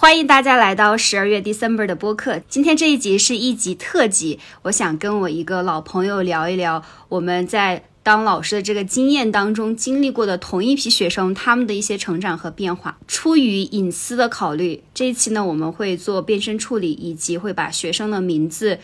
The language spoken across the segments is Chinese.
欢迎大家来到十二月 December 的播客。今天这一集是一集特辑，我想跟我一个老朋友聊一聊我们在当老师的这个经验当中经历过的同一批学生他们的一些成长和变化。出于隐私的考虑，这一期呢我们会做变身处理，以及会把学生的名字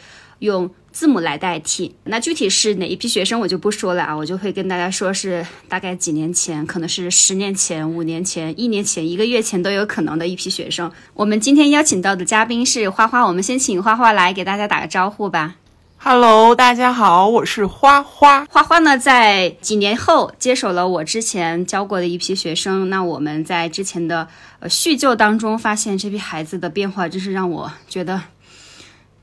用。字母来代替，那具体是哪一批学生我就不说了啊，我就会跟大家说是大概几年前，可能是十年前、五年前、一年前、一个月前都有可能的一批学生。我们今天邀请到的嘉宾是花花，我们先请花花来给大家打个招呼吧。Hello，大家好，我是花花。花花呢，在几年后接手了我之前教过的一批学生。那我们在之前的呃叙旧当中发现，这批孩子的变化真是让我觉得。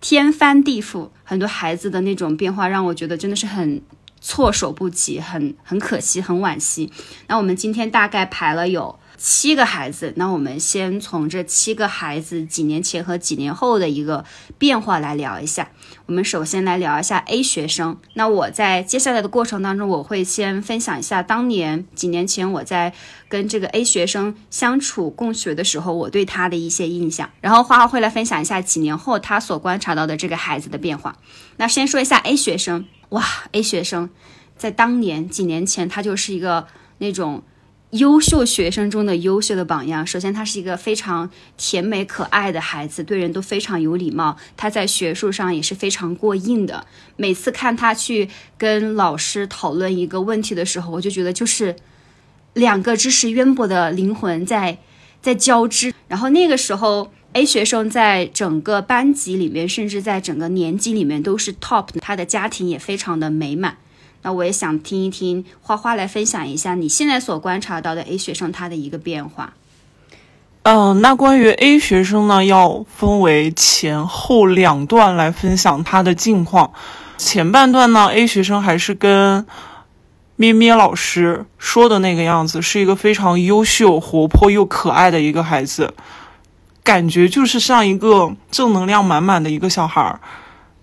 天翻地覆，很多孩子的那种变化让我觉得真的是很措手不及，很很可惜，很惋惜。那我们今天大概排了有。七个孩子，那我们先从这七个孩子几年前和几年后的一个变化来聊一下。我们首先来聊一下 A 学生。那我在接下来的过程当中，我会先分享一下当年几年前我在跟这个 A 学生相处共学的时候，我对他的一些印象。然后花花会来分享一下几年后他所观察到的这个孩子的变化。那先说一下 A 学生，哇，A 学生在当年几年前他就是一个那种。优秀学生中的优秀的榜样。首先，他是一个非常甜美可爱的孩子，对人都非常有礼貌。他在学术上也是非常过硬的。每次看他去跟老师讨论一个问题的时候，我就觉得就是两个知识渊博的灵魂在在交织。然后那个时候，A 学生在整个班级里面，甚至在整个年级里面都是 top。他的家庭也非常的美满。那我也想听一听花花来分享一下你现在所观察到的 A 学生他的一个变化。嗯，那关于 A 学生呢，要分为前后两段来分享他的近况。前半段呢，A 学生还是跟咩咩老师说的那个样子，是一个非常优秀、活泼又可爱的一个孩子，感觉就是像一个正能量满满的一个小孩儿。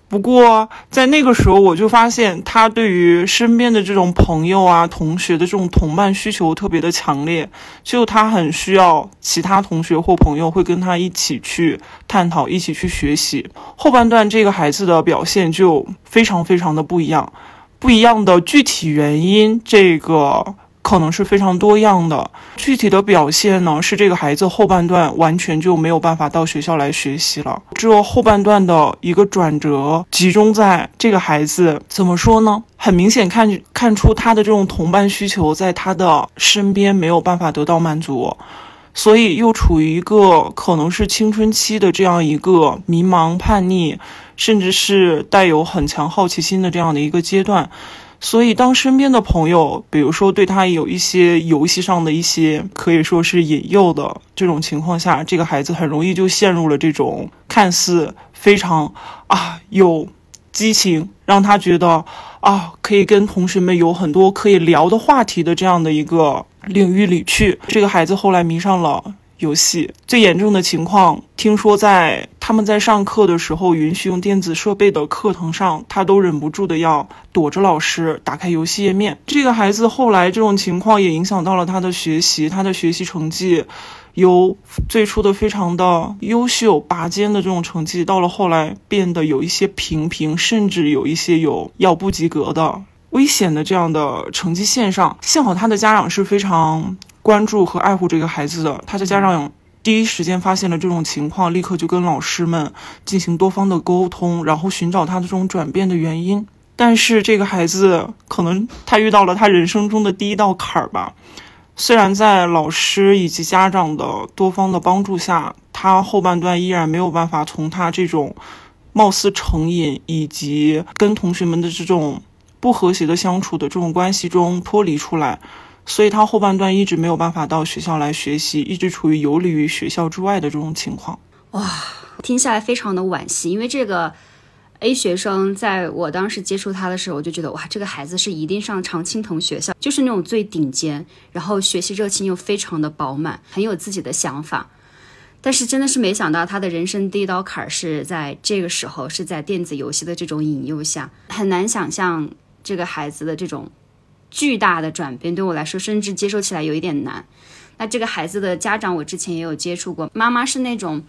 不过，在那个时候，我就发现他对于身边的这种朋友啊、同学的这种同伴需求特别的强烈，就他很需要其他同学或朋友会跟他一起去探讨、一起去学习。后半段这个孩子的表现就非常非常的不一样，不一样的具体原因，这个。可能是非常多样的，具体的表现呢是这个孩子后半段完全就没有办法到学校来学习了。这后半段的一个转折集中在这个孩子怎么说呢？很明显看看出他的这种同伴需求在他的身边没有办法得到满足，所以又处于一个可能是青春期的这样一个迷茫、叛逆，甚至是带有很强好奇心的这样的一个阶段。所以，当身边的朋友，比如说对他有一些游戏上的一些可以说是引诱的这种情况下，这个孩子很容易就陷入了这种看似非常啊有激情，让他觉得啊可以跟同学们有很多可以聊的话题的这样的一个领域里去。这个孩子后来迷上了。游戏最严重的情况，听说在他们在上课的时候，允许用电子设备的课堂上，他都忍不住的要躲着老师打开游戏页面。这个孩子后来这种情况也影响到了他的学习，他的学习成绩由最初的非常的优秀拔尖的这种成绩，到了后来变得有一些平平，甚至有一些有要不及格的危险的这样的成绩线上。幸好他的家长是非常。关注和爱护这个孩子的，他的家长第一时间发现了这种情况，立刻就跟老师们进行多方的沟通，然后寻找他的这种转变的原因。但是这个孩子可能他遇到了他人生中的第一道坎儿吧。虽然在老师以及家长的多方的帮助下，他后半段依然没有办法从他这种貌似成瘾以及跟同学们的这种不和谐的相处的这种关系中脱离出来。所以他后半段一直没有办法到学校来学习，一直处于游离于学校之外的这种情况。哇，听下来非常的惋惜，因为这个 A 学生在我当时接触他的时候，我就觉得哇，这个孩子是一定上常青藤学校，就是那种最顶尖，然后学习热情又非常的饱满，很有自己的想法。但是真的是没想到，他的人生第一道坎是在这个时候，是在电子游戏的这种引诱下，很难想象这个孩子的这种。巨大的转变对我来说，甚至接受起来有一点难。那这个孩子的家长，我之前也有接触过，妈妈是那种。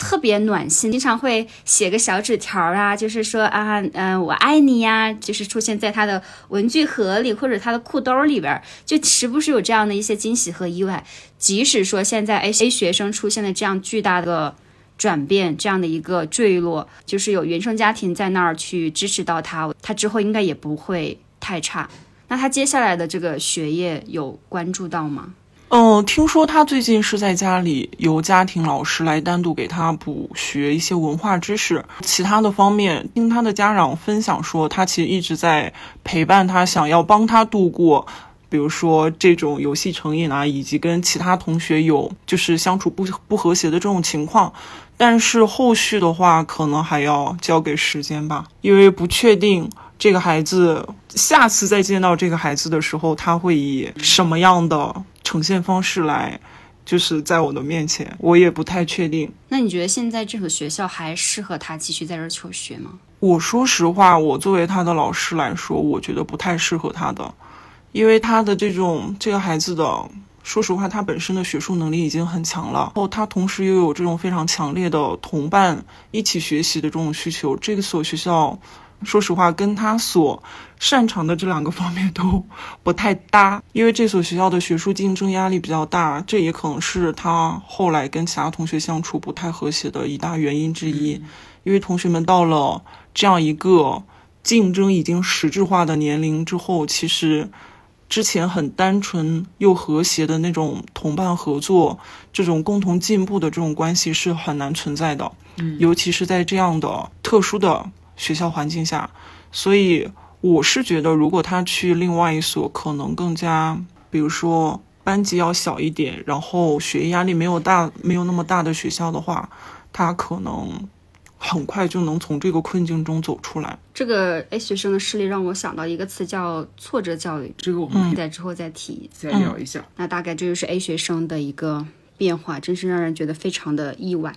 特别暖心，经常会写个小纸条啊，就是说啊，嗯，我爱你呀，就是出现在他的文具盒里或者他的裤兜里边，就时不时有这样的一些惊喜和意外。即使说现在 A A 学生出现了这样巨大的转变，这样的一个坠落，就是有原生家庭在那儿去支持到他，他之后应该也不会太差。那他接下来的这个学业有关注到吗？嗯，听说他最近是在家里由家庭老师来单独给他补学一些文化知识，其他的方面，听他的家长分享说，他其实一直在陪伴他，想要帮他度过，比如说这种游戏成瘾啊，以及跟其他同学有就是相处不不和谐的这种情况。但是后续的话，可能还要交给时间吧，因为不确定这个孩子下次再见到这个孩子的时候，他会以什么样的。呈现方式来，就是在我的面前，我也不太确定。那你觉得现在这所学校还适合他继续在这儿求学吗？我说实话，我作为他的老师来说，我觉得不太适合他的，因为他的这种这个孩子的，说实话，他本身的学术能力已经很强了，然后他同时又有这种非常强烈的同伴一起学习的这种需求，这个所学校。说实话，跟他所擅长的这两个方面都不太搭，因为这所学校的学术竞争压力比较大，这也可能是他后来跟其他同学相处不太和谐的一大原因之一。因为同学们到了这样一个竞争已经实质化的年龄之后，其实之前很单纯又和谐的那种同伴合作、这种共同进步的这种关系是很难存在的。嗯，尤其是在这样的特殊的。学校环境下，所以我是觉得，如果他去另外一所可能更加，比如说班级要小一点，然后学业压力没有大、没有那么大的学校的话，他可能很快就能从这个困境中走出来。这个 A 学生的事例让我想到一个词，叫挫折教育。这个我们可以在之后再提、再聊一下。那大概这就是 A 学生的一个变化，真是让人觉得非常的意外。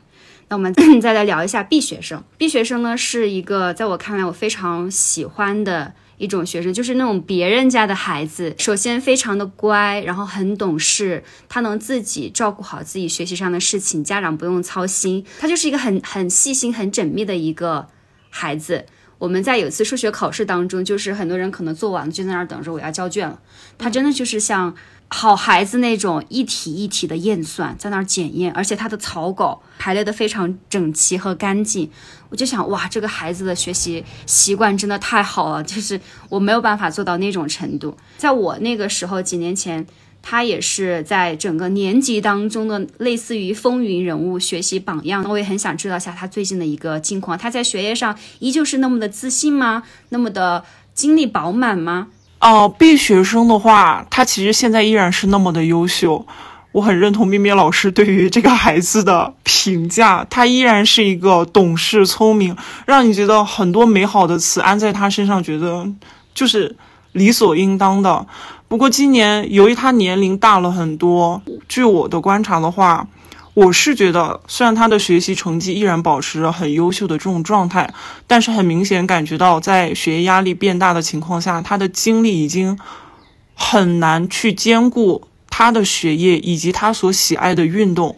那我们 再来聊一下 B 学生。B 学生呢，是一个在我看来我非常喜欢的一种学生，就是那种别人家的孩子。首先非常的乖，然后很懂事，他能自己照顾好自己学习上的事情，家长不用操心。他就是一个很很细心、很缜密的一个孩子。我们在有一次数学考试当中，就是很多人可能做完了就在那儿等着我要交卷了，他真的就是像。好孩子那种一题一题的验算，在那儿检验，而且他的草稿排列的非常整齐和干净。我就想，哇，这个孩子的学习习惯真的太好了，就是我没有办法做到那种程度。在我那个时候，几年前，他也是在整个年级当中的类似于风云人物、学习榜样。我也很想知道一下他最近的一个近况，他在学业上依旧是那么的自信吗？那么的精力饱满吗？哦，B 学生的话，他其实现在依然是那么的优秀。我很认同咪咪老师对于这个孩子的评价，他依然是一个懂事、聪明，让你觉得很多美好的词安在他身上，觉得就是理所应当的。不过今年由于他年龄大了很多，据我的观察的话。我是觉得，虽然他的学习成绩依然保持着很优秀的这种状态，但是很明显感觉到，在学业压力变大的情况下，他的精力已经很难去兼顾他的学业以及他所喜爱的运动。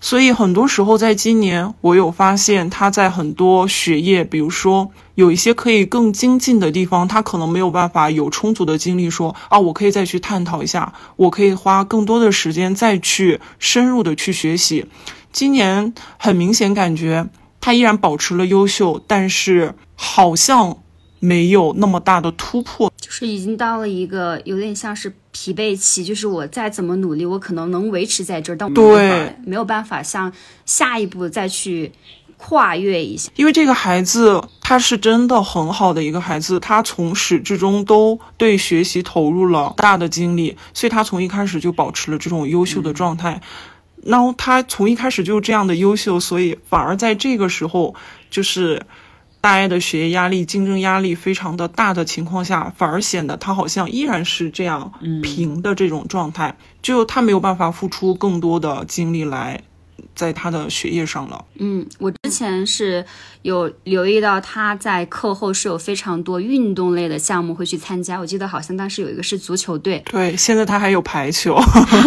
所以很多时候，在今年，我有发现他在很多学业，比如说有一些可以更精进的地方，他可能没有办法有充足的精力说啊，我可以再去探讨一下，我可以花更多的时间再去深入的去学习。今年很明显感觉他依然保持了优秀，但是好像。没有那么大的突破，是已经到了一个有点像是疲惫期，就是我再怎么努力，我可能能维持在这儿，但我对没有办法向下一步再去跨越一下。因为这个孩子他是真的很好的一个孩子，他从始至终都对学习投入了大的精力，所以他从一开始就保持了这种优秀的状态。然后他从一开始就这样的优秀，所以反而在这个时候就是。大家的学业压力、竞争压力非常的大的情况下，反而显得他好像依然是这样平的这种状态，就他没有办法付出更多的精力来在他的学业上了。嗯，我之前是有留意到他在课后是有非常多运动类的项目会去参加。我记得好像当时有一个是足球队，对，现在他还有排球，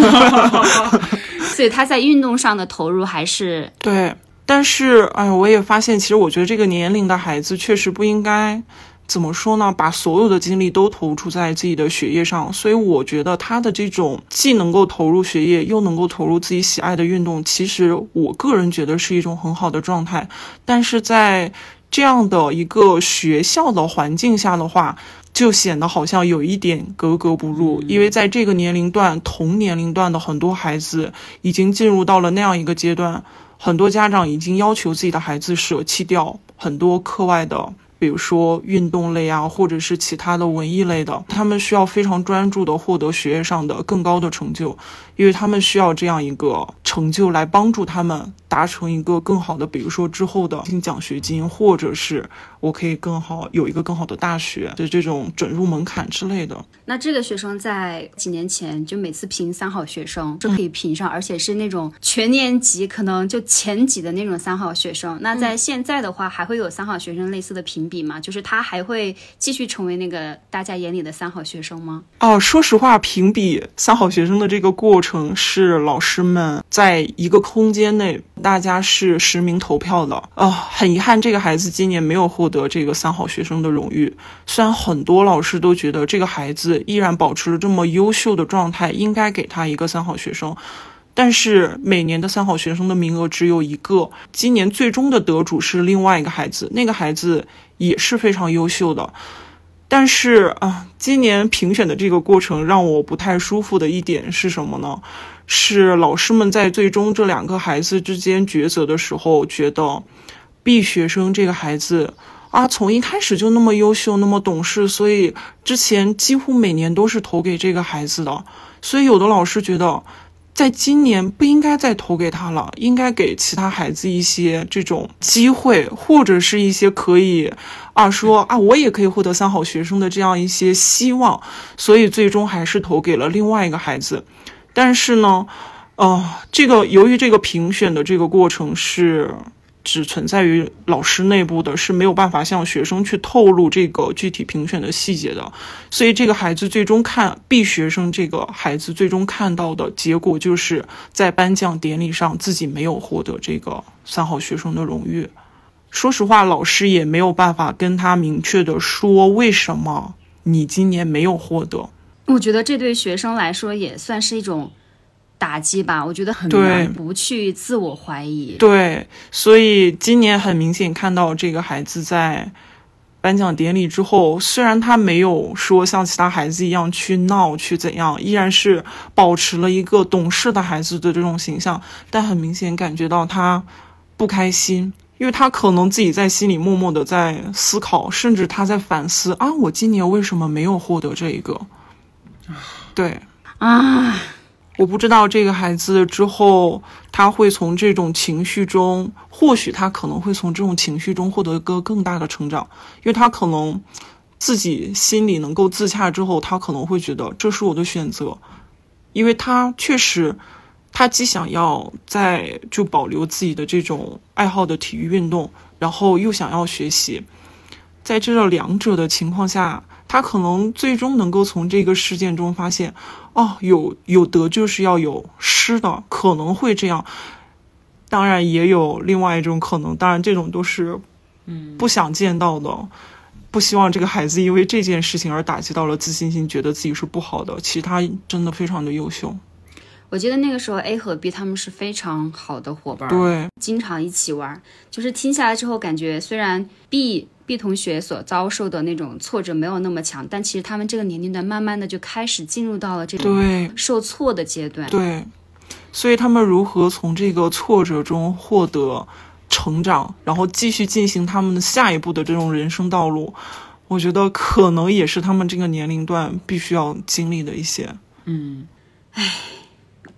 所以他在运动上的投入还是对。但是，哎，我也发现，其实我觉得这个年龄的孩子确实不应该。怎么说呢？把所有的精力都投注在自己的学业上，所以我觉得他的这种既能够投入学业，又能够投入自己喜爱的运动，其实我个人觉得是一种很好的状态。但是在这样的一个学校的环境下的话，就显得好像有一点格格不入，因为在这个年龄段，同年龄段的很多孩子已经进入到了那样一个阶段，很多家长已经要求自己的孩子舍弃掉很多课外的。比如说运动类啊，或者是其他的文艺类的，他们需要非常专注的获得学业上的更高的成就，因为他们需要这样一个成就来帮助他们。达成一个更好的，比如说之后的奖学金，或者是我可以更好有一个更好的大学的这种准入门槛之类的。那这个学生在几年前就每次评三好学生就可以评上，而且是那种全年级可能就前几的那种三好学生。那在现在的话，还会有三好学生类似的评比吗？就是他还会继续成为那个大家眼里的三好学生吗？哦，说实话，评比三好学生的这个过程是老师们在一个空间内。大家是实名投票的啊，很遗憾，这个孩子今年没有获得这个三好学生的荣誉。虽然很多老师都觉得这个孩子依然保持了这么优秀的状态，应该给他一个三好学生，但是每年的三好学生的名额只有一个。今年最终的得主是另外一个孩子，那个孩子也是非常优秀的。但是啊，今年评选的这个过程让我不太舒服的一点是什么呢？是老师们在最终这两个孩子之间抉择的时候，觉得 B 学生这个孩子啊，从一开始就那么优秀，那么懂事，所以之前几乎每年都是投给这个孩子的。所以有的老师觉得。在今年不应该再投给他了，应该给其他孩子一些这种机会，或者是一些可以啊说啊我也可以获得三好学生的这样一些希望，所以最终还是投给了另外一个孩子。但是呢，呃，这个由于这个评选的这个过程是。只存在于老师内部的，是没有办法向学生去透露这个具体评选的细节的。所以，这个孩子最终看 B 学生这个孩子最终看到的结果，就是在颁奖典礼上自己没有获得这个三好学生的荣誉。说实话，老师也没有办法跟他明确的说为什么你今年没有获得。我觉得这对学生来说也算是一种。打击吧，我觉得很难不去自我怀疑。对，所以今年很明显看到这个孩子在颁奖典礼之后，虽然他没有说像其他孩子一样去闹去怎样，依然是保持了一个懂事的孩子的这种形象，但很明显感觉到他不开心，因为他可能自己在心里默默的在思考，甚至他在反思啊，我今年为什么没有获得这一个？对啊。我不知道这个孩子之后他会从这种情绪中，或许他可能会从这种情绪中获得一个更大的成长，因为他可能自己心里能够自洽之后，他可能会觉得这是我的选择，因为他确实，他既想要在就保留自己的这种爱好的体育运动，然后又想要学习，在这两者的情况下。他可能最终能够从这个事件中发现，哦，有有得就是要有失的，可能会这样。当然也有另外一种可能，当然这种都是，嗯，不想见到的，不希望这个孩子因为这件事情而打击到了自信心，觉得自己是不好的。其实他真的非常的优秀。我记得那个时候 A 和 B 他们是非常好的伙伴，对，经常一起玩。就是听下来之后，感觉虽然 B。B 同学所遭受的那种挫折没有那么强，但其实他们这个年龄段慢慢的就开始进入到了这种受挫的阶段。对，所以他们如何从这个挫折中获得成长，然后继续进行他们的下一步的这种人生道路，我觉得可能也是他们这个年龄段必须要经历的一些。嗯，唉。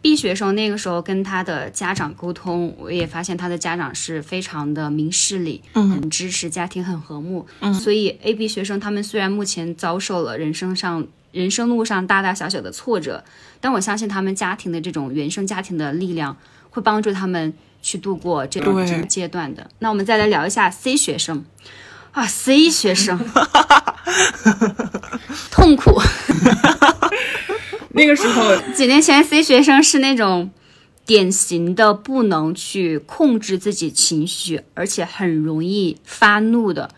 B 学生那个时候跟他的家长沟通，我也发现他的家长是非常的明事理，嗯，很支持，家庭很和睦，嗯，所以 A、B 学生他们虽然目前遭受了人生上人生路上大大小小的挫折，但我相信他们家庭的这种原生家庭的力量会帮助他们去度过这对。个阶段的。那我们再来聊一下 C 学生啊，C 学生 痛苦。那个时候，几年前，C 学生是那种典型的不能去控制自己情绪，而且很容易发怒的。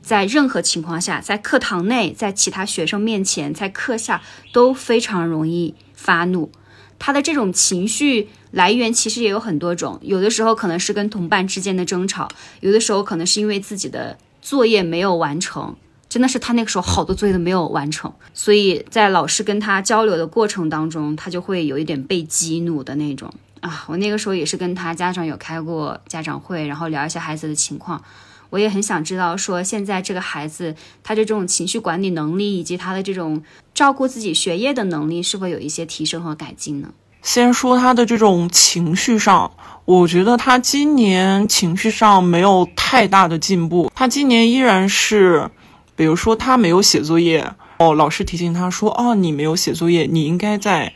在任何情况下，在课堂内，在其他学生面前，在课下都非常容易发怒。他的这种情绪来源其实也有很多种，有的时候可能是跟同伴之间的争吵，有的时候可能是因为自己的作业没有完成。真的是他那个时候好多作业都没有完成，所以在老师跟他交流的过程当中，他就会有一点被激怒的那种啊。我那个时候也是跟他家长有开过家长会，然后聊一下孩子的情况。我也很想知道说现在这个孩子他的这种情绪管理能力以及他的这种照顾自己学业的能力是否有一些提升和改进呢？先说他的这种情绪上，我觉得他今年情绪上没有太大的进步，他今年依然是。比如说他没有写作业哦，老师提醒他说：“哦，你没有写作业，你应该在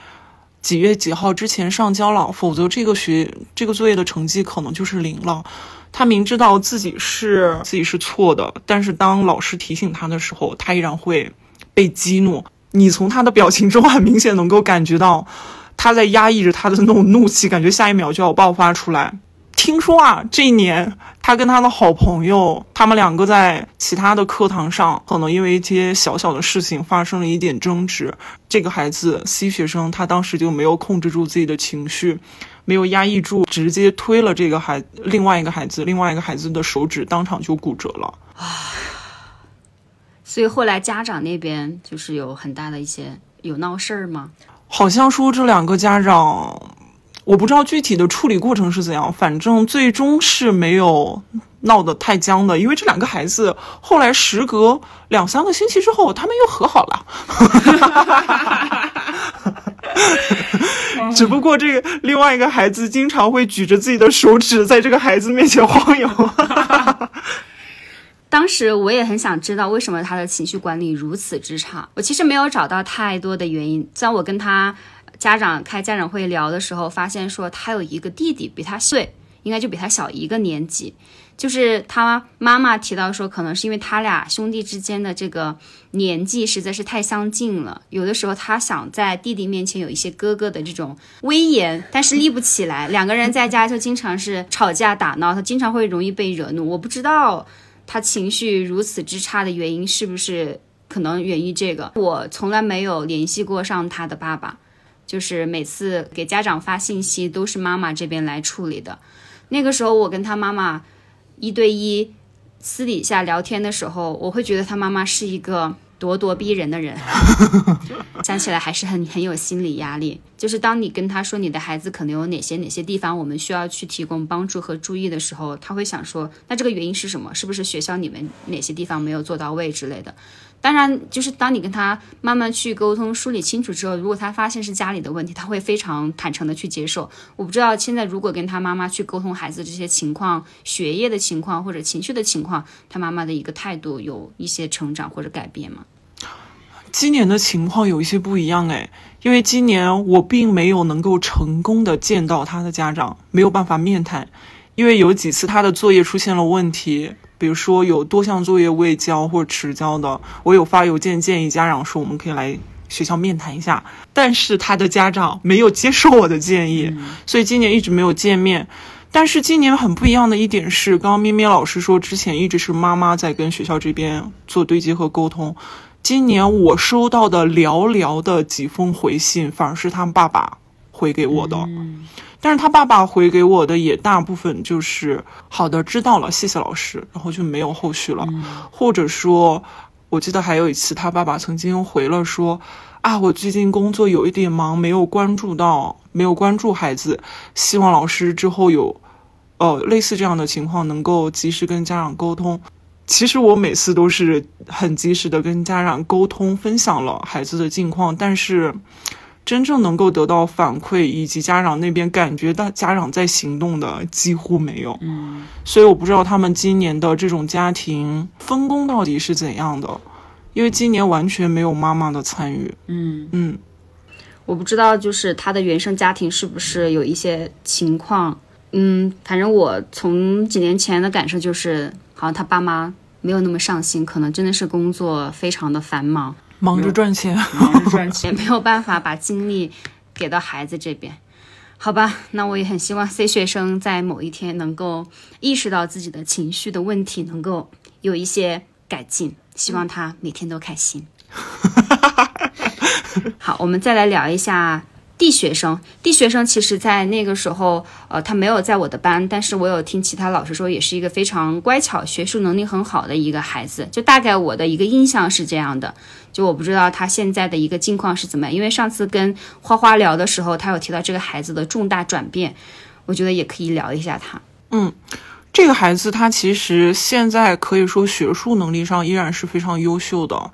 几月几号之前上交了，否则这个学这个作业的成绩可能就是零了。”他明知道自己是自己是错的，但是当老师提醒他的时候，他依然会被激怒。你从他的表情中很明显能够感觉到他在压抑着他的那种怒气，感觉下一秒就要爆发出来。听说啊，这一年他跟他的好朋友，他们两个在其他的课堂上，可能因为一些小小的事情发生了一点争执。这个孩子 C 学生，他当时就没有控制住自己的情绪，没有压抑住，直接推了这个孩另外一个孩子，另外一个孩子的手指当场就骨折了。所以后来家长那边就是有很大的一些有闹事儿吗？好像说这两个家长。我不知道具体的处理过程是怎样，反正最终是没有闹得太僵的，因为这两个孩子后来时隔两三个星期之后，他们又和好了。只不过这个另外一个孩子经常会举着自己的手指在这个孩子面前晃悠。当时我也很想知道为什么他的情绪管理如此之差，我其实没有找到太多的原因。在我跟他。家长开家长会聊的时候，发现说他有一个弟弟比他岁，应该就比他小一个年级。就是他妈妈提到说，可能是因为他俩兄弟之间的这个年纪实在是太相近了，有的时候他想在弟弟面前有一些哥哥的这种威严，但是立不起来。两个人在家就经常是吵架打闹，他经常会容易被惹怒。我不知道他情绪如此之差的原因是不是可能源于这个。我从来没有联系过上他的爸爸。就是每次给家长发信息都是妈妈这边来处理的。那个时候我跟他妈妈一对一私底下聊天的时候，我会觉得他妈妈是一个咄咄逼人的人，想起来还是很很有心理压力。就是当你跟他说你的孩子可能有哪些哪些地方我们需要去提供帮助和注意的时候，他会想说，那这个原因是什么？是不是学校你们哪些地方没有做到位之类的？当然，就是当你跟他慢慢去沟通、梳理清楚之后，如果他发现是家里的问题，他会非常坦诚的去接受。我不知道现在如果跟他妈妈去沟通孩子这些情况、学业的情况或者情绪的情况，他妈妈的一个态度有一些成长或者改变吗？今年的情况有一些不一样哎，因为今年我并没有能够成功的见到他的家长，没有办法面谈，因为有几次他的作业出现了问题。比如说有多项作业未交或迟交的，我有发邮件建议家长说我们可以来学校面谈一下，但是他的家长没有接受我的建议，所以今年一直没有见面。但是今年很不一样的一点是，刚刚咩咩老师说之前一直是妈妈在跟学校这边做对接和沟通，今年我收到的寥寥的几封回信，反而是他们爸爸回给我的。但是他爸爸回给我的也大部分就是好的，知道了，谢谢老师，然后就没有后续了。或者说，我记得还有一次，他爸爸曾经回了说，啊，我最近工作有一点忙，没有关注到，没有关注孩子，希望老师之后有，呃，类似这样的情况能够及时跟家长沟通。其实我每次都是很及时的跟家长沟通，分享了孩子的近况，但是。真正能够得到反馈以及家长那边感觉到家长在行动的几乎没有，嗯，所以我不知道他们今年的这种家庭分工到底是怎样的，因为今年完全没有妈妈的参与，嗯。嗯，我不知道就是他的原生家庭是不是有一些情况。嗯，反正我从几年前的感受就是，好像他爸妈没有那么上心，可能真的是工作非常的繁忙，忙着赚钱，忙着赚钱，没有办法把精力给到孩子这边。好吧，那我也很希望 C 学生在某一天能够意识到自己的情绪的问题，能够有一些改进。希望他每天都开心。好，我们再来聊一下 D 学生。D 学生其实，在那个时候，呃，他没有在我的班，但是我有听其他老师说，也是一个非常乖巧、学术能力很好的一个孩子。就大概我的一个印象是这样的。就我不知道他现在的一个境况是怎么样，因为上次跟花花聊的时候，他有提到这个孩子的重大转变，我觉得也可以聊一下他。嗯。这个孩子他其实现在可以说学术能力上依然是非常优秀的，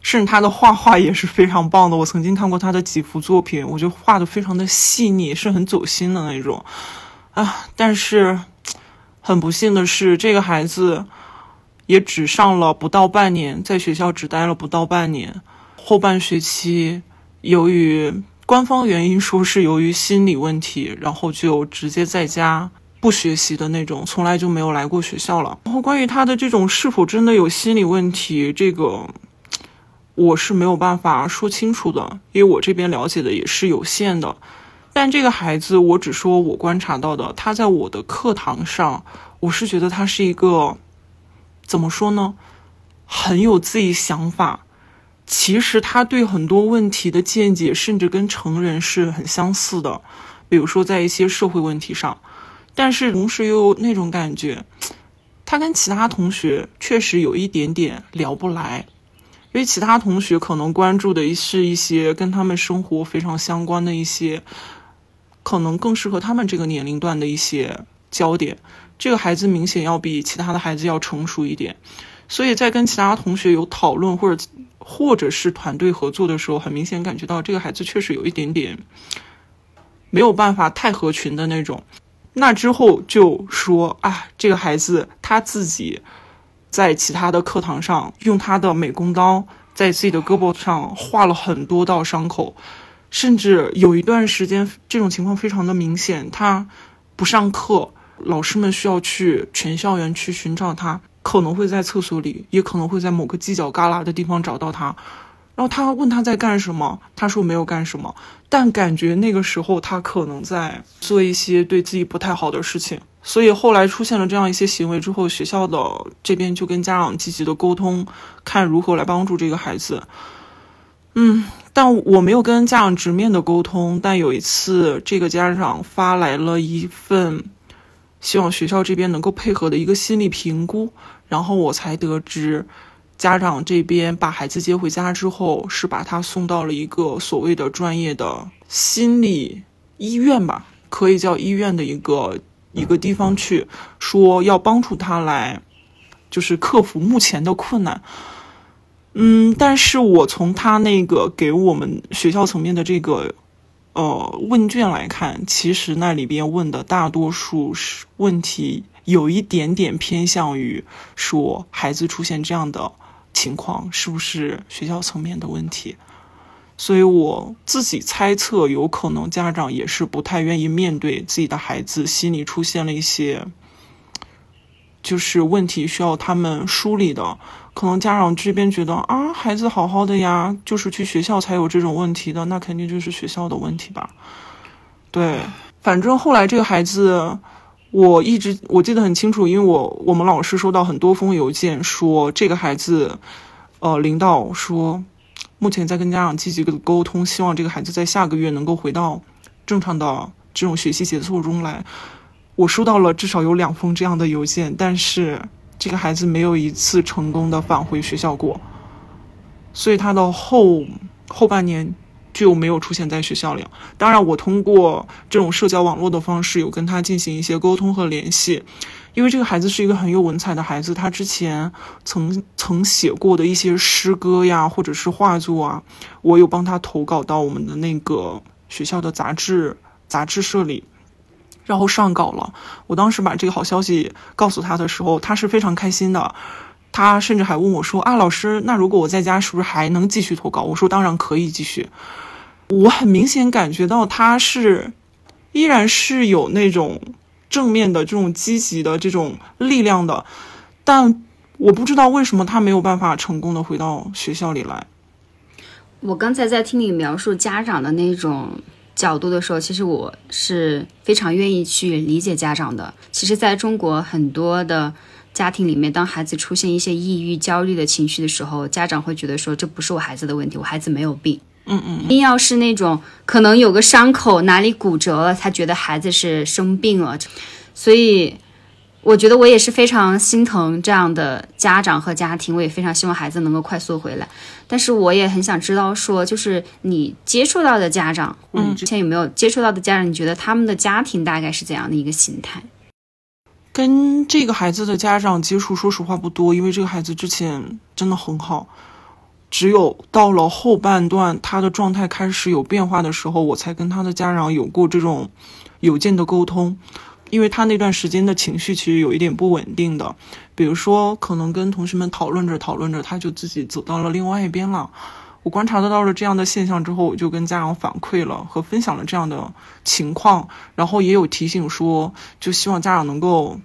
甚至他的画画也是非常棒的。我曾经看过他的几幅作品，我觉得画的非常的细腻，是很走心的那种啊。但是很不幸的是，这个孩子也只上了不到半年，在学校只待了不到半年，后半学期由于官方原因说是由于心理问题，然后就直接在家。不学习的那种，从来就没有来过学校了。然后关于他的这种是否真的有心理问题，这个我是没有办法说清楚的，因为我这边了解的也是有限的。但这个孩子，我只说我观察到的，他在我的课堂上，我是觉得他是一个怎么说呢，很有自己想法。其实他对很多问题的见解，甚至跟成人是很相似的，比如说在一些社会问题上。但是同时又有那种感觉，他跟其他同学确实有一点点聊不来，因为其他同学可能关注的是一些跟他们生活非常相关的一些，可能更适合他们这个年龄段的一些焦点。这个孩子明显要比其他的孩子要成熟一点，所以在跟其他同学有讨论或者或者是团队合作的时候，很明显感觉到这个孩子确实有一点点没有办法太合群的那种。那之后就说啊，这个孩子他自己在其他的课堂上用他的美工刀在自己的胳膊上画了很多道伤口，甚至有一段时间这种情况非常的明显。他不上课，老师们需要去全校园去寻找他，可能会在厕所里，也可能会在某个犄角旮旯的地方找到他。然后他问他在干什么，他说没有干什么，但感觉那个时候他可能在做一些对自己不太好的事情。所以后来出现了这样一些行为之后，学校的这边就跟家长积极的沟通，看如何来帮助这个孩子。嗯，但我没有跟家长直面的沟通，但有一次这个家长发来了一份希望学校这边能够配合的一个心理评估，然后我才得知。家长这边把孩子接回家之后，是把他送到了一个所谓的专业的心理医院吧，可以叫医院的一个一个地方去，说要帮助他来，就是克服目前的困难。嗯，但是我从他那个给我们学校层面的这个呃问卷来看，其实那里边问的大多数是问题，有一点点偏向于说孩子出现这样的。情况是不是学校层面的问题？所以我自己猜测，有可能家长也是不太愿意面对自己的孩子心里出现了一些就是问题，需要他们梳理的。可能家长这边觉得啊，孩子好好的呀，就是去学校才有这种问题的，那肯定就是学校的问题吧？对，反正后来这个孩子。我一直我记得很清楚，因为我我们老师收到很多封邮件，说这个孩子，呃，领导说，目前在跟家长积极的沟通，希望这个孩子在下个月能够回到正常的这种学习节奏中来。我收到了至少有两封这样的邮件，但是这个孩子没有一次成功的返回学校过，所以他的后后半年。就没有出现在学校里。当然，我通过这种社交网络的方式有跟他进行一些沟通和联系，因为这个孩子是一个很有文采的孩子，他之前曾曾写过的一些诗歌呀，或者是画作啊，我有帮他投稿到我们的那个学校的杂志杂志社里，然后上稿了。我当时把这个好消息告诉他的时候，他是非常开心的。他甚至还问我说：“啊，老师，那如果我在家是不是还能继续投稿？”我说：“当然可以继续。”我很明显感觉到他是依然是有那种正面的这种积极的这种力量的，但我不知道为什么他没有办法成功的回到学校里来。我刚才在听你描述家长的那种角度的时候，其实我是非常愿意去理解家长的。其实，在中国很多的家庭里面，当孩子出现一些抑郁、焦虑的情绪的时候，家长会觉得说这不是我孩子的问题，我孩子没有病。嗯嗯，一定要是那种可能有个伤口哪里骨折了，他觉得孩子是生病了，所以。我觉得我也是非常心疼这样的家长和家庭，我也非常希望孩子能够快速回来。但是我也很想知道，说就是你接触到的家长，嗯，之前有没有接触到的家长？你觉得他们的家庭大概是怎样的一个心态？跟这个孩子的家长接触，说实话不多，因为这个孩子之前真的很好，只有到了后半段他的状态开始有变化的时候，我才跟他的家长有过这种有间的沟通。因为他那段时间的情绪其实有一点不稳定的，比如说可能跟同学们讨论着讨论着，他就自己走到了另外一边了。我观察得到了这样的现象之后，我就跟家长反馈了和分享了这样的情况，然后也有提醒说，就希望家长能够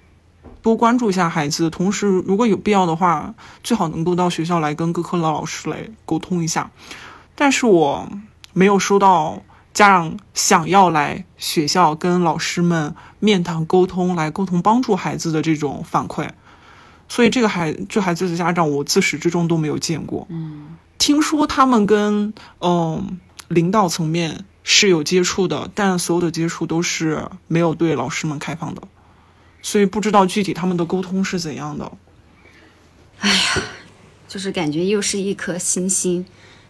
多关注一下孩子，同时如果有必要的话，最好能够到学校来跟各科的老师来沟通一下。但是我没有收到。家长想要来学校跟老师们面谈沟通，来沟通帮助孩子的这种反馈，所以这个孩这孩子的家长，我自始至终都没有见过。嗯，听说他们跟嗯领导层面是有接触的，但所有的接触都是没有对老师们开放的，所以不知道具体他们的沟通是怎样的。哎呀，就是感觉又是一颗星星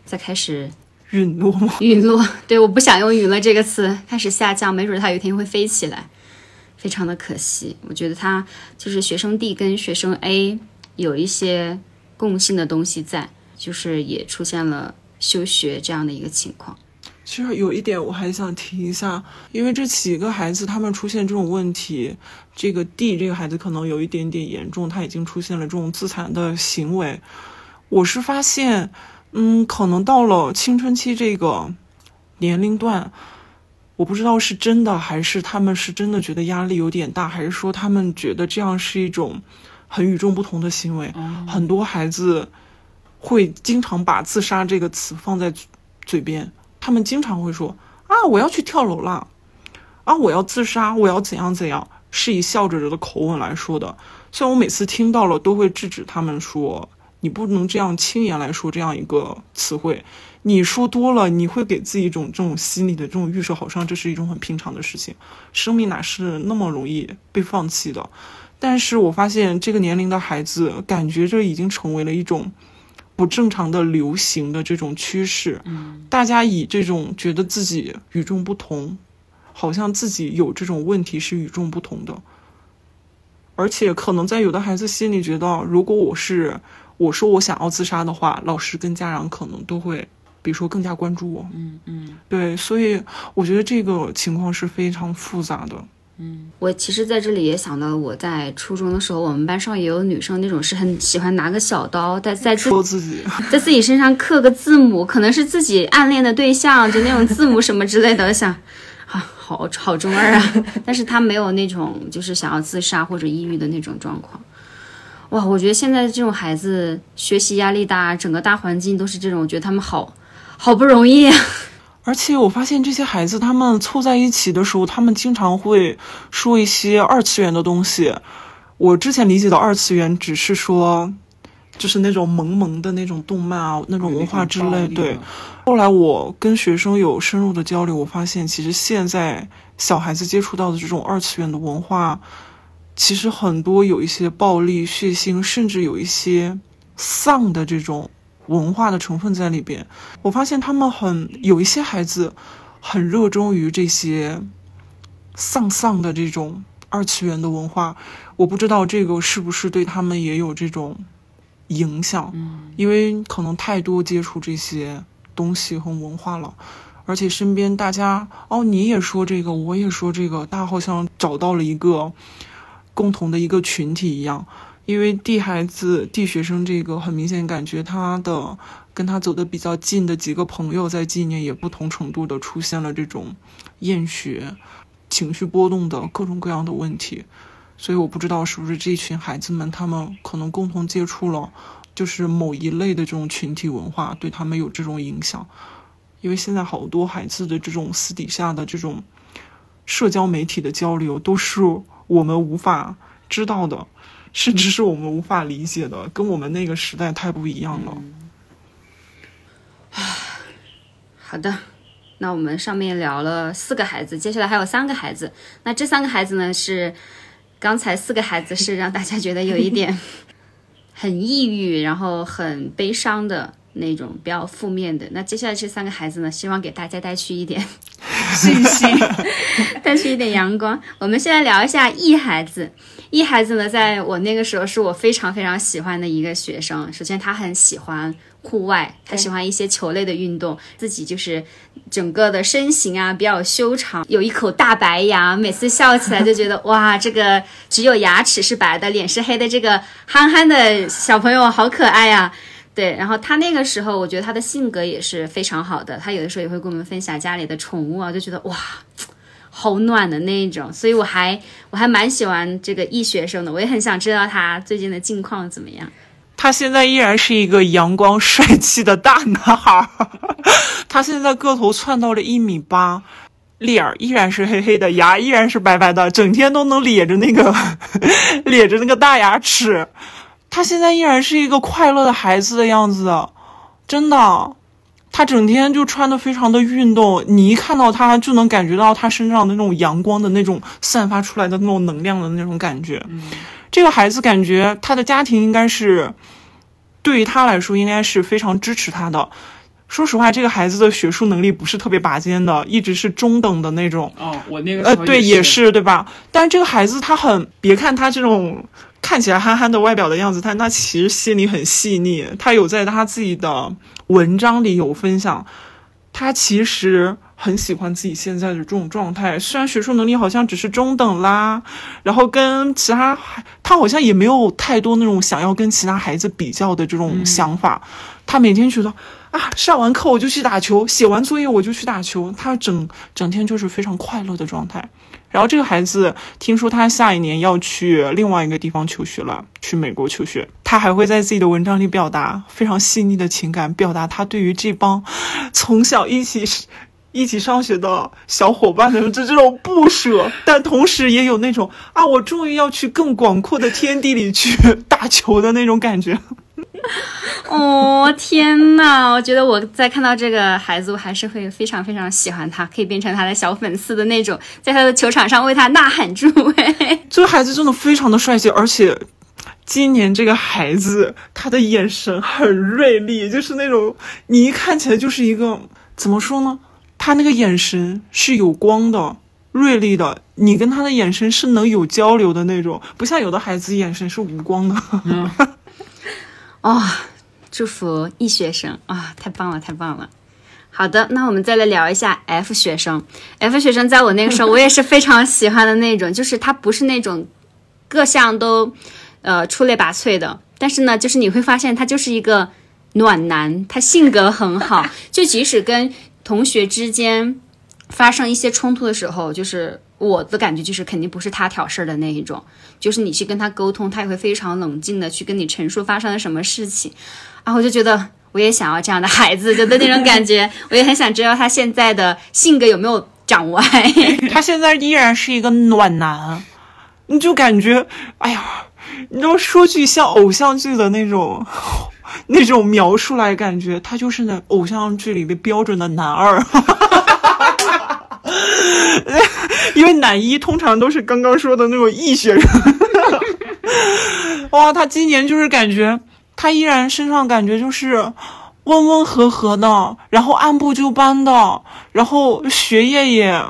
在开始。陨落吗？陨落，对，我不想用“陨落”这个词，开始下降，没准它有一天会飞起来，非常的可惜。我觉得他就是学生 D 跟学生 A 有一些共性的东西在，就是也出现了休学这样的一个情况。其实有一点我还想提一下，因为这几个孩子他们出现这种问题，这个 D 这个孩子可能有一点点严重，他已经出现了这种自残的行为。我是发现。嗯，可能到了青春期这个年龄段，我不知道是真的还是他们是真的觉得压力有点大，还是说他们觉得这样是一种很与众不同的行为。很多孩子会经常把自杀这个词放在嘴边，他们经常会说啊，我要去跳楼了，啊，我要自杀，我要怎样怎样，是以笑着着的口吻来说的。虽然我每次听到了，都会制止他们说。你不能这样轻言来说这样一个词汇，你说多了，你会给自己一种这种心理的这种预设，好像这是一种很平常的事情。生命哪是那么容易被放弃的？但是我发现这个年龄的孩子，感觉这已经成为了一种不正常的流行的这种趋势。嗯，大家以这种觉得自己与众不同，好像自己有这种问题是与众不同的，而且可能在有的孩子心里觉得，如果我是。我说我想要自杀的话，老师跟家长可能都会，比如说更加关注我。嗯嗯，对，所以我觉得这个情况是非常复杂的。嗯，我其实在这里也想到，我在初中的时候，我们班上也有女生那种是很喜欢拿个小刀在在戳自己，在自己身上刻个字母，可能是自己暗恋的对象，就那种字母什么之类的。想，啊，好好中二啊！但是他没有那种就是想要自杀或者抑郁的那种状况。哇，我觉得现在这种孩子学习压力大，整个大环境都是这种，我觉得他们好好不容易。而且我发现这些孩子他们凑在一起的时候，他们经常会说一些二次元的东西。我之前理解的二次元只是说，就是那种萌萌的那种动漫啊，那种文化之类。对。后来我跟学生有深入的交流，我发现其实现在小孩子接触到的这种二次元的文化。其实很多有一些暴力、血腥，甚至有一些丧的这种文化的成分在里边。我发现他们很有一些孩子很热衷于这些丧丧的这种二次元的文化。我不知道这个是不是对他们也有这种影响，因为可能太多接触这些东西和文化了，而且身边大家哦，你也说这个，我也说这个，大家好像找到了一个。共同的一个群体一样，因为 D 孩子、D 学生这个很明显感觉他的跟他走的比较近的几个朋友，在今年也不同程度的出现了这种厌学，情绪波动的各种各样的问题。所以我不知道是不是这群孩子们，他们可能共同接触了，就是某一类的这种群体文化，对他们有这种影响。因为现在好多孩子的这种私底下的这种社交媒体的交流，都是我们无法知道的，甚至是我们无法理解的，跟我们那个时代太不一样了。好的，那我们上面聊了四个孩子，接下来还有三个孩子。那这三个孩子呢，是刚才四个孩子是让大家觉得有一点 很抑郁，然后很悲伤的那种比较负面的。那接下来这三个孩子呢，希望给大家带去一点信息，但是一点阳光。我们先来聊一下 E 孩子。E 孩子呢，在我那个时候是我非常非常喜欢的一个学生。首先，他很喜欢户外，他喜欢一些球类的运动，自己就是整个的身形啊比较修长，有一口大白牙，每次笑起来就觉得哇，这个只有牙齿是白的，脸是黑的，这个憨憨的小朋友好可爱呀。对，然后他那个时候，我觉得他的性格也是非常好的，他有的时候也会跟我们分享家里的宠物啊，就觉得哇。好暖的那一种，所以我还我还蛮喜欢这个易学生的，我也很想知道他最近的近况怎么样。他现在依然是一个阳光帅气的大男孩，他现在个头窜到了一米八，脸儿依然是黑黑的，牙依然是白白的，整天都能咧着那个 咧着那个大牙齿。他现在依然是一个快乐的孩子的样子，真的。他整天就穿的非常的运动，你一看到他就能感觉到他身上的那种阳光的那种散发出来的那种能量的那种感觉。这个孩子感觉他的家庭应该是对于他来说应该是非常支持他的。说实话，这个孩子的学术能力不是特别拔尖的，一直是中等的那种。哦，我那个呃，对，也是对吧？但是这个孩子他很，别看他这种看起来憨憨的外表的样子，他他其实心里很细腻。他有在他自己的文章里有分享，他其实很喜欢自己现在的这种状态。虽然学术能力好像只是中等啦，然后跟其他他好像也没有太多那种想要跟其他孩子比较的这种想法。他每天觉得。啊，上完课我就去打球，写完作业我就去打球，他整整天就是非常快乐的状态。然后这个孩子听说他下一年要去另外一个地方求学了，去美国求学。他还会在自己的文章里表达非常细腻的情感，表达他对于这帮从小一起一起上学的小伙伴的这这种不舍，但同时也有那种啊，我终于要去更广阔的天地里去打球的那种感觉。哦天呐，我觉得我在看到这个孩子，我还是会非常非常喜欢他，可以变成他的小粉丝的那种，在他的球场上为他呐喊助威。这个孩子真的非常的帅气，而且今年这个孩子他的眼神很锐利，就是那种你一看起来就是一个怎么说呢？他那个眼神是有光的、锐利的，你跟他的眼神是能有交流的那种，不像有的孩子眼神是无光的。哦，祝福 E 学生啊，太棒了，太棒了！好的，那我们再来聊一下 F 学生。F 学生在我那个时候，我也是非常喜欢的那种，就是他不是那种各项都呃出类拔萃的，但是呢，就是你会发现他就是一个暖男，他性格很好，就即使跟同学之间发生一些冲突的时候，就是。我的感觉就是肯定不是他挑事儿的那一种，就是你去跟他沟通，他也会非常冷静的去跟你陈述发生了什么事情，然后我就觉得我也想要这样的孩子，就的那种感觉，我也很想知道他现在的性格有没有长歪。他现在依然是一个暖男，你就感觉，哎呀，你道说句像偶像剧的那种 那种描述来，感觉他就是那偶像剧里的标准的男二。因为男一通常都是刚刚说的那种异学生，哇，他今年就是感觉他依然身上感觉就是温温和和的，然后按部就班的，然后学业也，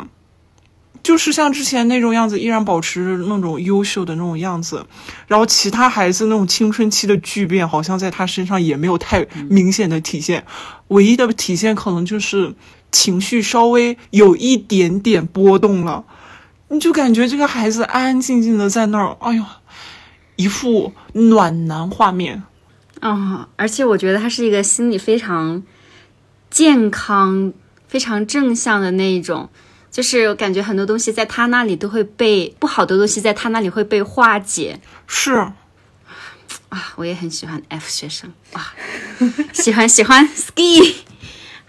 就是像之前那种样子，依然保持那种优秀的那种样子，然后其他孩子那种青春期的巨变，好像在他身上也没有太明显的体现，唯一的体现可能就是。情绪稍微有一点点波动了，你就感觉这个孩子安安静静的在那儿，哎呦，一副暖男画面。啊！而且我觉得他是一个心理非常健康、非常正向的那一种，就是感觉很多东西在他那里都会被不好的东西在他那里会被化解。是。啊，我也很喜欢 F 学生。啊，喜欢喜欢 ski。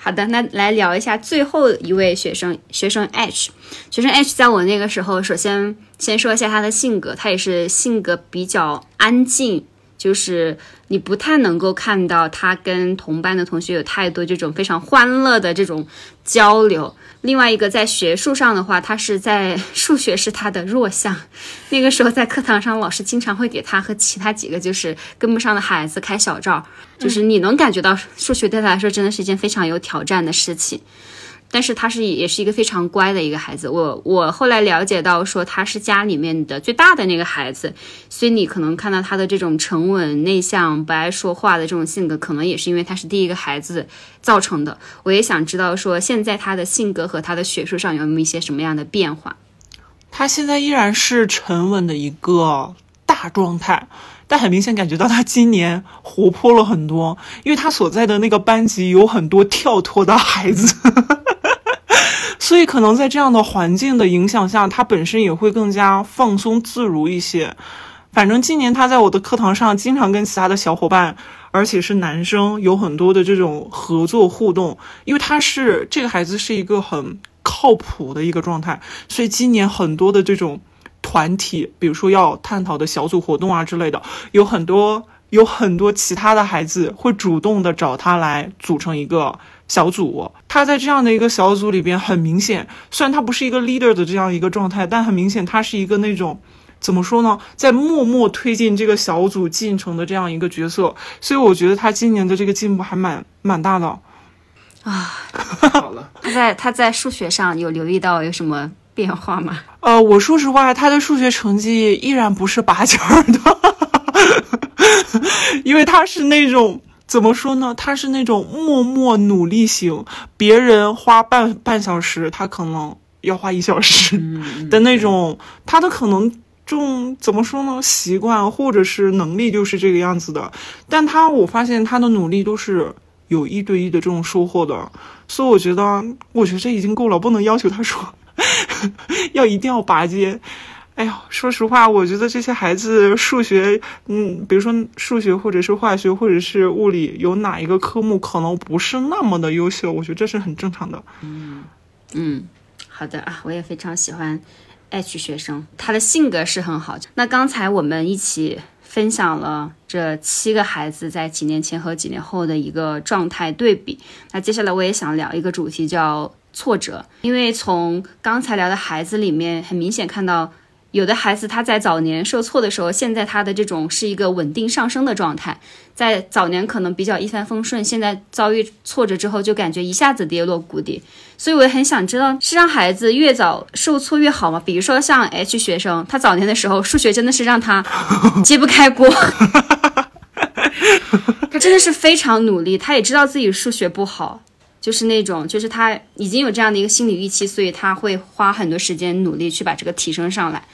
好的，那来聊一下最后一位学生，学生 H。学生 H 在我那个时候，首先先说一下他的性格，他也是性格比较安静，就是你不太能够看到他跟同班的同学有太多这种非常欢乐的这种交流。另外一个在学术上的话，他是在数学是他的弱项。那个时候在课堂上，老师经常会给他和其他几个就是跟不上的孩子开小灶，就是你能感觉到数学对他来说真的是一件非常有挑战的事情。但是他是也是一个非常乖的一个孩子。我我后来了解到说他是家里面的最大的那个孩子，所以你可能看到他的这种沉稳内向、不爱说话的这种性格，可能也是因为他是第一个孩子造成的。我也想知道说现在他的性格和他的学术上有没有一些什么样的变化。他现在依然是沉稳的一个大状态，但很明显感觉到他今年活泼了很多，因为他所在的那个班级有很多跳脱的孩子。所以，可能在这样的环境的影响下，他本身也会更加放松自如一些。反正今年他在我的课堂上，经常跟其他的小伙伴，而且是男生，有很多的这种合作互动。因为他是这个孩子是一个很靠谱的一个状态，所以今年很多的这种团体，比如说要探讨的小组活动啊之类的，有很多有很多其他的孩子会主动的找他来组成一个。小组，他在这样的一个小组里边，很明显，虽然他不是一个 leader 的这样一个状态，但很明显，他是一个那种怎么说呢，在默默推进这个小组进程的这样一个角色。所以我觉得他今年的这个进步还蛮蛮大的。啊，好了，他在他在数学上有留意到有什么变化吗？呃，我说实话，他的数学成绩依然不是拔尖的，因为他是那种。怎么说呢？他是那种默默努力型，别人花半半小时，他可能要花一小时 的那种。他的可能这种怎么说呢？习惯或者是能力就是这个样子的。但他我发现他的努力都是有一对一的这种收获的，所以我觉得，我觉得这已经够了，不能要求他说 要一定要拔尖。哎呦，说实话，我觉得这些孩子数学，嗯，比如说数学或者是化学或者是物理，有哪一个科目可能不是那么的优秀，我觉得这是很正常的。嗯嗯，好的啊，我也非常喜欢 H 学生，他的性格是很好。那刚才我们一起分享了这七个孩子在几年前和几年后的一个状态对比，那接下来我也想聊一个主题，叫挫折，因为从刚才聊的孩子里面，很明显看到。有的孩子他在早年受挫的时候，现在他的这种是一个稳定上升的状态，在早年可能比较一帆风顺，现在遭遇挫折之后就感觉一下子跌落谷底。所以我也很想知道，是让孩子越早受挫越好吗？比如说像 H 学生，他早年的时候数学真的是让他 揭不开锅，他真的是非常努力，他也知道自己数学不好。就是那种，就是他已经有这样的一个心理预期，所以他会花很多时间努力去把这个提升上来。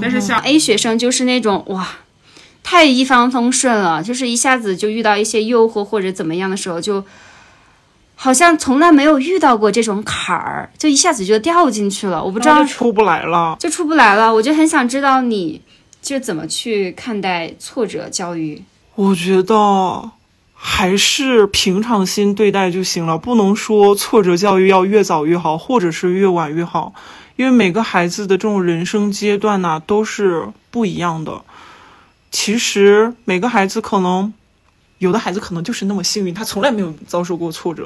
但是像 A 学生就是那种哇，太一帆风顺了，就是一下子就遇到一些诱惑或者怎么样的时候，就好像从来没有遇到过这种坎儿，就一下子就掉进去了。我不知道出不来了，就出不来了。我就很想知道你就怎么去看待挫折教育。我觉得。还是平常心对待就行了，不能说挫折教育要越早越好，或者是越晚越好，因为每个孩子的这种人生阶段呢都是不一样的。其实每个孩子可能，有的孩子可能就是那么幸运，他从来没有遭受过挫折；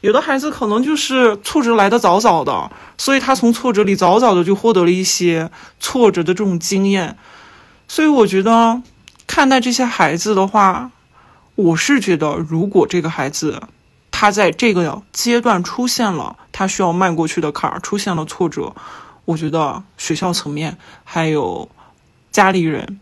有的孩子可能就是挫折来的早早的，所以他从挫折里早早的就获得了一些挫折的这种经验。所以我觉得看待这些孩子的话。我是觉得，如果这个孩子他在这个阶段出现了他需要迈过去的坎儿，出现了挫折，我觉得学校层面还有家里人，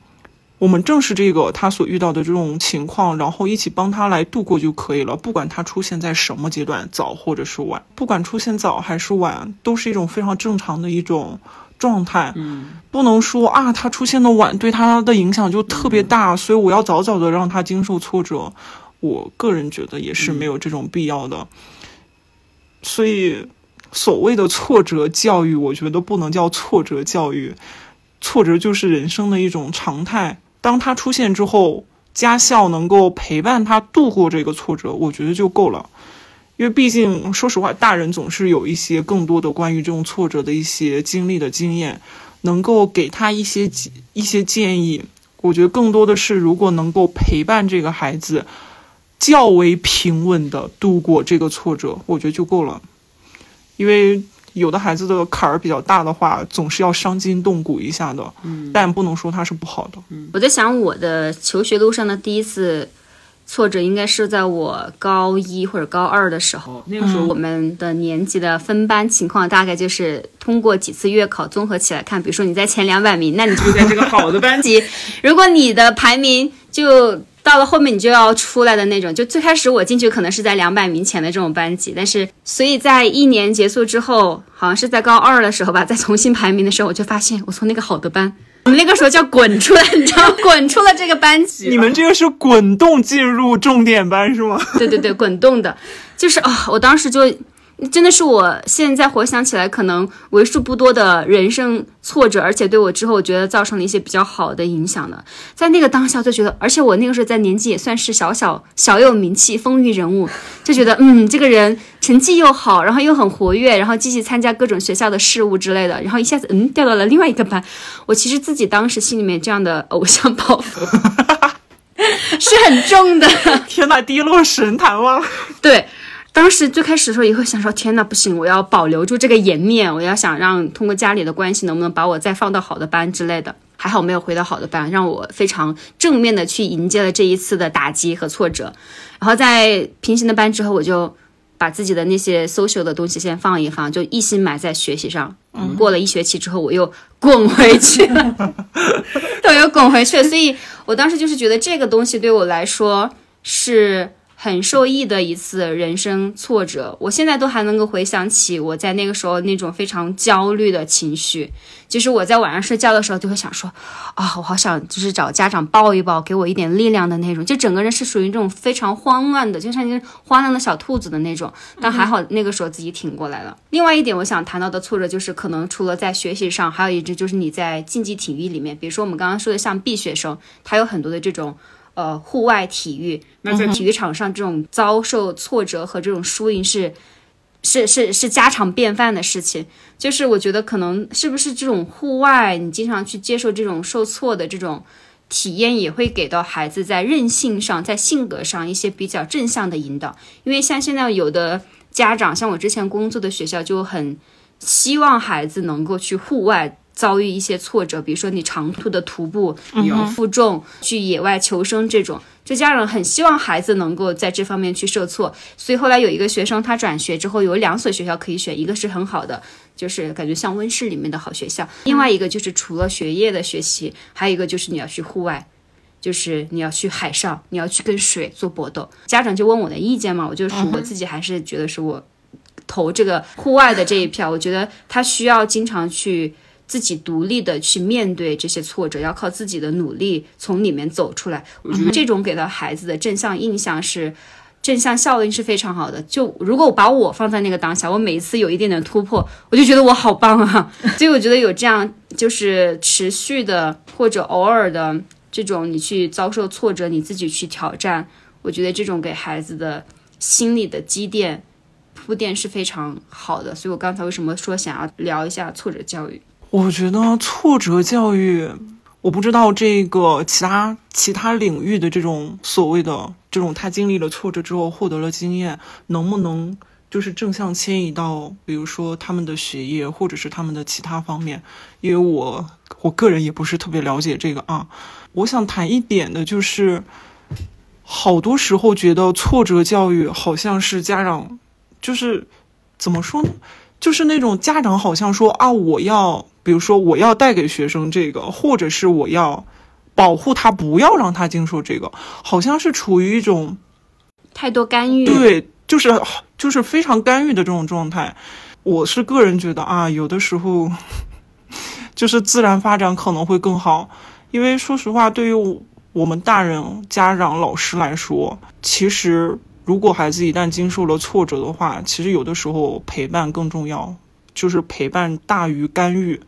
我们正视这个他所遇到的这种情况，然后一起帮他来度过就可以了。不管他出现在什么阶段，早或者是晚，不管出现早还是晚，都是一种非常正常的一种。状态，嗯，不能说啊，他出现的晚对他的影响就特别大，所以我要早早的让他经受挫折。我个人觉得也是没有这种必要的。所以所谓的挫折教育，我觉得不能叫挫折教育，挫折就是人生的一种常态。当它出现之后，家校能够陪伴他度过这个挫折，我觉得就够了。因为毕竟，说实话，大人总是有一些更多的关于这种挫折的一些经历的经验，能够给他一些一些建议。我觉得更多的是，如果能够陪伴这个孩子较为平稳的度过这个挫折，我觉得就够了。因为有的孩子的坎儿比较大的话，总是要伤筋动骨一下的。嗯，但不能说它是不好的。嗯，我在想我的求学路上的第一次。挫折应该是在我高一或者高二的时候，那个时候我们的年级的分班情况大概就是通过几次月考综合起来看，比如说你在前两百名，那你就在这个好的班级；如果你的排名就到了后面，你就要出来的那种。就最开始我进去可能是在两百名前的这种班级，但是所以在一年结束之后，好像是在高二的时候吧，再重新排名的时候，我就发现我从那个好的班。我们那个时候叫滚出来，你知道，滚出了这个班级。你们这个是滚动进入重点班是吗？对对对，滚动的，就是啊，我当时就。真的是我现在回想起来，可能为数不多的人生挫折，而且对我之后我觉得造成了一些比较好的影响的。在那个当下就觉得，而且我那个时候在年纪也算是小小小有名气、风云人物，就觉得嗯，这个人成绩又好，然后又很活跃，然后积极参加各种学校的事务之类的，然后一下子嗯调到了另外一个班。我其实自己当时心里面这样的偶像包袱是很重的。天呐，跌落神坛吗？对。当时最开始的时候也会想说，天呐，不行，我要保留住这个颜面，我要想让通过家里的关系，能不能把我再放到好的班之类的。还好没有回到好的班，让我非常正面的去迎接了这一次的打击和挫折。然后在平行的班之后，我就把自己的那些 social 的东西先放一放，就一心埋在学习上。过了一学期之后，我又滚回去了，我又滚回去了。所以我当时就是觉得这个东西对我来说是。很受益的一次人生挫折，我现在都还能够回想起我在那个时候那种非常焦虑的情绪。就是我在晚上睡觉的时候，就会想说，啊，我好想就是找家长抱一抱，给我一点力量的那种。就整个人是属于这种非常慌乱的，就像一只慌乱的小兔子的那种。但还好那个时候自己挺过来了。另外一点，我想谈到的挫折就是，可能除了在学习上，还有一只就是你在竞技体育里面，比如说我们刚刚说的像毕学生，他有很多的这种。呃，户外体育，那在体育场上这种遭受挫折和这种输赢是，是是是家常便饭的事情。就是我觉得可能是不是这种户外，你经常去接受这种受挫的这种体验，也会给到孩子在韧性上、在性格上一些比较正向的引导。因为像现在有的家长，像我之前工作的学校，就很希望孩子能够去户外。遭遇一些挫折，比如说你长途的徒步，你要负重去野外求生，这种，就家长很希望孩子能够在这方面去受挫。所以后来有一个学生，他转学之后有两所学校可以选，一个是很好的，就是感觉像温室里面的好学校；另外一个就是除了学业的学习，还有一个就是你要去户外，就是你要去海上，你要去跟水做搏斗。家长就问我的意见嘛，我就说我自己还是觉得是我投这个户外的这一票，我觉得他需要经常去。自己独立的去面对这些挫折，要靠自己的努力从里面走出来。我觉得这种给到孩子的正向印象是正向效应是非常好的。就如果我把我放在那个当下，我每一次有一点点突破，我就觉得我好棒啊！所以我觉得有这样就是持续的或者偶尔的这种你去遭受挫折，你自己去挑战，我觉得这种给孩子的心理的积淀铺垫是非常好的。所以我刚才为什么说想要聊一下挫折教育？我觉得挫折教育，我不知道这个其他其他领域的这种所谓的这种他经历了挫折之后获得了经验，能不能就是正向迁移到比如说他们的学业或者是他们的其他方面？因为我我个人也不是特别了解这个啊。我想谈一点的就是，好多时候觉得挫折教育好像是家长就是怎么说呢？就是那种家长好像说啊，我要。比如说，我要带给学生这个，或者是我要保护他，不要让他经受这个，好像是处于一种太多干预。对，就是就是非常干预的这种状态。我是个人觉得啊，有的时候就是自然发展可能会更好，因为说实话，对于我们大人、家长、老师来说，其实如果孩子一旦经受了挫折的话，其实有的时候陪伴更重要，就是陪伴大于干预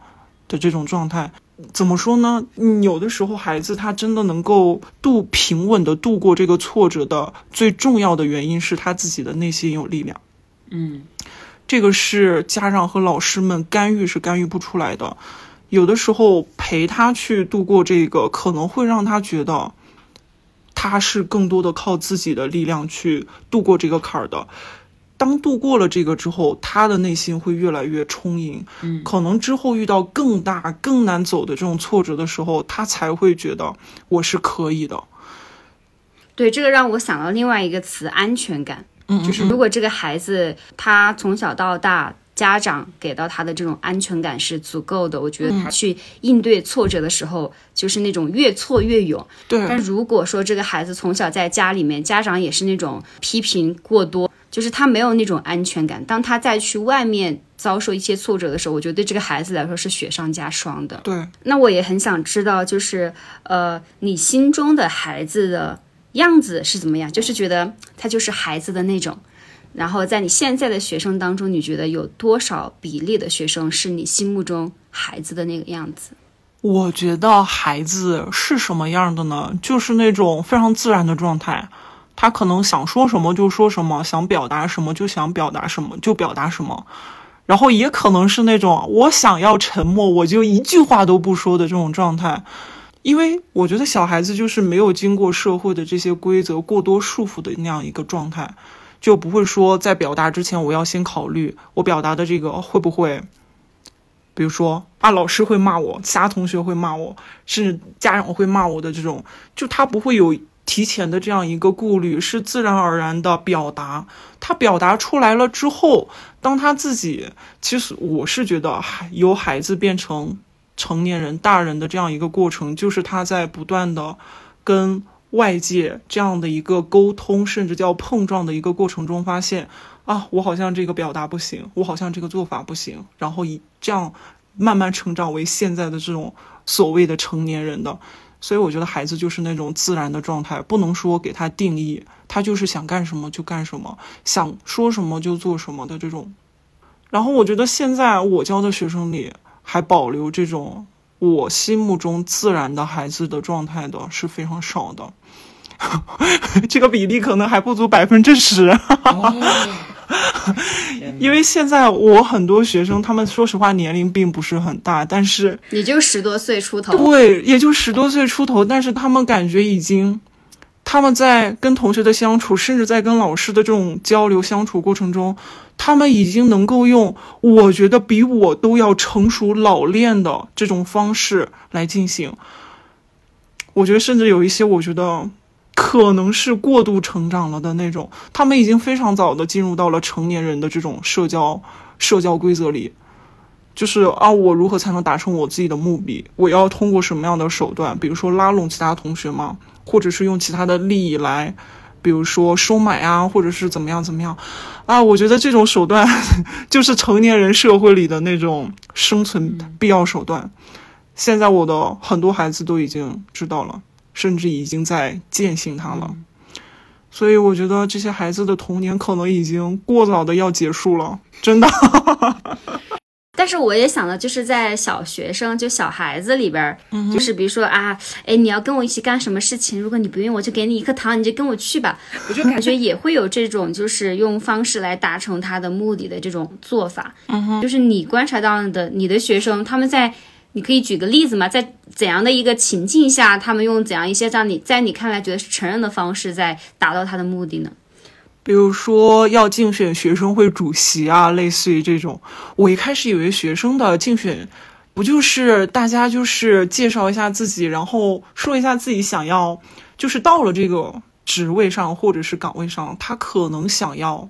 的这种状态。怎么说呢？有的时候孩子他真的能够度平稳的度过这个挫折的最重要的原因是他自己的内心有力量。嗯，这个是家长和老师们干预是干预不出来的。有的时候陪他去度过这个，可能会让他觉得他是更多的靠自己的力量去度过这个坎儿的。当度过了这个之后，他的内心会越来越充盈。嗯，可能之后遇到更大、更难走的这种挫折的时候，他才会觉得我是可以的。对，这个让我想到另外一个词——安全感。嗯，就是如果这个孩子他从小到大，家长给到他的这种安全感是足够的，我觉得他去应对挫折的时候，就是那种越挫越勇。对。但如果说这个孩子从小在家里面，家长也是那种批评过多，就是他没有那种安全感，当他再去外面遭受一些挫折的时候，我觉得对这个孩子来说是雪上加霜的。对。那我也很想知道，就是呃，你心中的孩子的样子是怎么样？就是觉得他就是孩子的那种。然后在你现在的学生当中，你觉得有多少比例的学生是你心目中孩子的那个样子？我觉得孩子是什么样的呢？就是那种非常自然的状态，他可能想说什么就说什么，想表达什么就想表达什么就表达什么，然后也可能是那种我想要沉默，我就一句话都不说的这种状态。因为我觉得小孩子就是没有经过社会的这些规则过多束缚的那样一个状态。就不会说在表达之前，我要先考虑我表达的这个会不会，比如说啊，老师会骂我，其他同学会骂我，甚至家长会骂我的这种，就他不会有提前的这样一个顾虑，是自然而然的表达。他表达出来了之后，当他自己，其实我是觉得，由孩子变成成年人、大人的这样一个过程，就是他在不断的跟。外界这样的一个沟通，甚至叫碰撞的一个过程中，发现啊，我好像这个表达不行，我好像这个做法不行，然后以这样慢慢成长为现在的这种所谓的成年人的。所以我觉得孩子就是那种自然的状态，不能说给他定义，他就是想干什么就干什么，想说什么就做什么的这种。然后我觉得现在我教的学生里还保留这种。我心目中自然的孩子的状态的是非常少的，这个比例可能还不足百分之十。因为现在我很多学生，他们说实话年龄并不是很大，但是也就十多岁出头。对，也就十多岁出头，但是他们感觉已经，他们在跟同学的相处，甚至在跟老师的这种交流相处过程中。他们已经能够用我觉得比我都要成熟老练的这种方式来进行。我觉得甚至有一些，我觉得可能是过度成长了的那种。他们已经非常早的进入到了成年人的这种社交社交规则里，就是啊，我如何才能达成我自己的目的？我要通过什么样的手段？比如说拉拢其他同学吗？或者是用其他的利益来？比如说收买啊，或者是怎么样怎么样，啊，我觉得这种手段 就是成年人社会里的那种生存必要手段。现在我的很多孩子都已经知道了，甚至已经在践行它了。所以我觉得这些孩子的童年可能已经过早的要结束了，真的。但是我也想到，就是在小学生，就小孩子里边，就是比如说啊，哎，你要跟我一起干什么事情？如果你不愿意，我就给你一颗糖，你就跟我去吧。我就感觉也会有这种，就是用方式来达成他的目的的这种做法。嗯就是你观察到的，你的学生他们在，你可以举个例子吗？在怎样的一个情境下，他们用怎样一些让你在你看来觉得是成人的方式，在达到他的目的呢？比如说要竞选学生会主席啊，类似于这种。我一开始以为学生的竞选，不就是大家就是介绍一下自己，然后说一下自己想要，就是到了这个职位上或者是岗位上，他可能想要。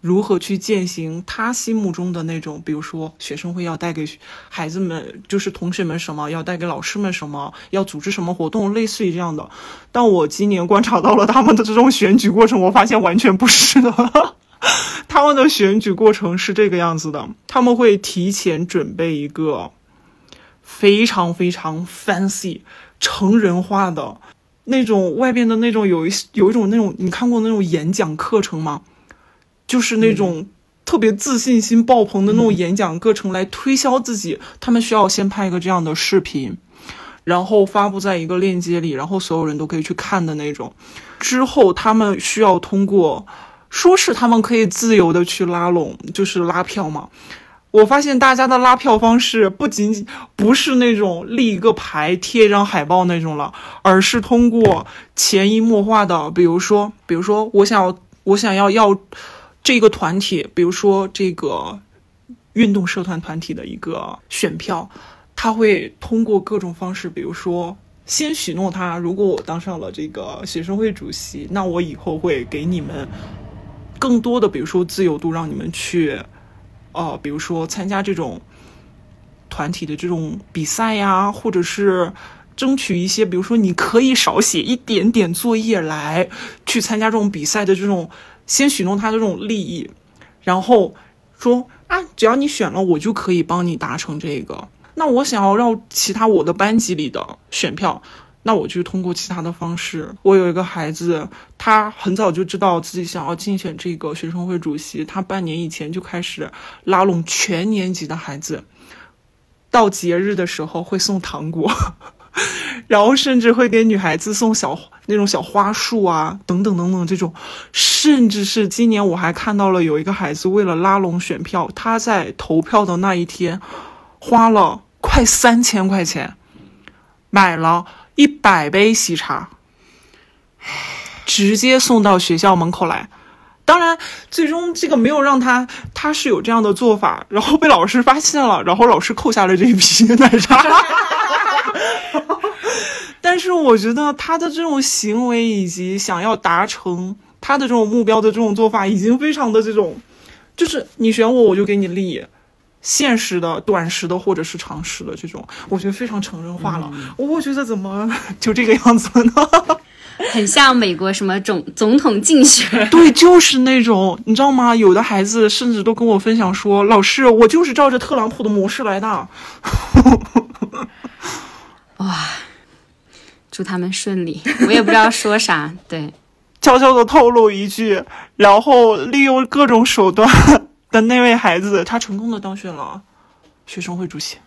如何去践行他心目中的那种，比如说学生会要带给孩子们，就是同学们什么，要带给老师们什么，要组织什么活动，类似于这样的。但我今年观察到了他们的这种选举过程，我发现完全不是的。他们的选举过程是这个样子的，他们会提前准备一个非常非常 fancy 成人化的那种外边的那种有一有一种那种你看过那种演讲课程吗？就是那种特别自信心爆棚的那种演讲课程来推销自己，他们需要先拍一个这样的视频，然后发布在一个链接里，然后所有人都可以去看的那种。之后他们需要通过，说是他们可以自由的去拉拢，就是拉票嘛。我发现大家的拉票方式不仅仅不是那种立一个牌、贴一张海报那种了，而是通过潜移默化的，比如说，比如说我想要，我想要要这个团体，比如说这个运动社团团体的一个选票，他会通过各种方式，比如说先许诺他，如果我当上了这个学生会主席，那我以后会给你们更多的，比如说自由度，让你们去。呃，比如说参加这种团体的这种比赛呀，或者是争取一些，比如说你可以少写一点点作业来去参加这种比赛的这种，先许诺他的这种利益，然后说啊，只要你选了，我就可以帮你达成这个。那我想要让其他我的班级里的选票。那我就通过其他的方式。我有一个孩子，他很早就知道自己想要竞选这个学生会主席，他半年以前就开始拉拢全年级的孩子，到节日的时候会送糖果，然后甚至会给女孩子送小那种小花束啊，等等等等这种，甚至是今年我还看到了有一个孩子为了拉拢选票，他在投票的那一天花了快三千块钱买了。一百杯喜茶，直接送到学校门口来。当然，最终这个没有让他，他是有这样的做法，然后被老师发现了，然后老师扣下了这一批奶茶。但是，我觉得他的这种行为以及想要达成他的这种目标的这种做法，已经非常的这种，就是你选我，我就给你利。现实的、短时的或者是长时的这种，我觉得非常成人化了。我觉得怎么就这个样子呢？很像美国什么总总统竞选。对，就是那种，你知道吗？有的孩子甚至都跟我分享说：“老师，我就是照着特朗普的模式来的。” 哇，祝他们顺利！我也不知道说啥。对，悄悄的透露一句，然后利用各种手段。的那位孩子，他成功的当选了学生会主席。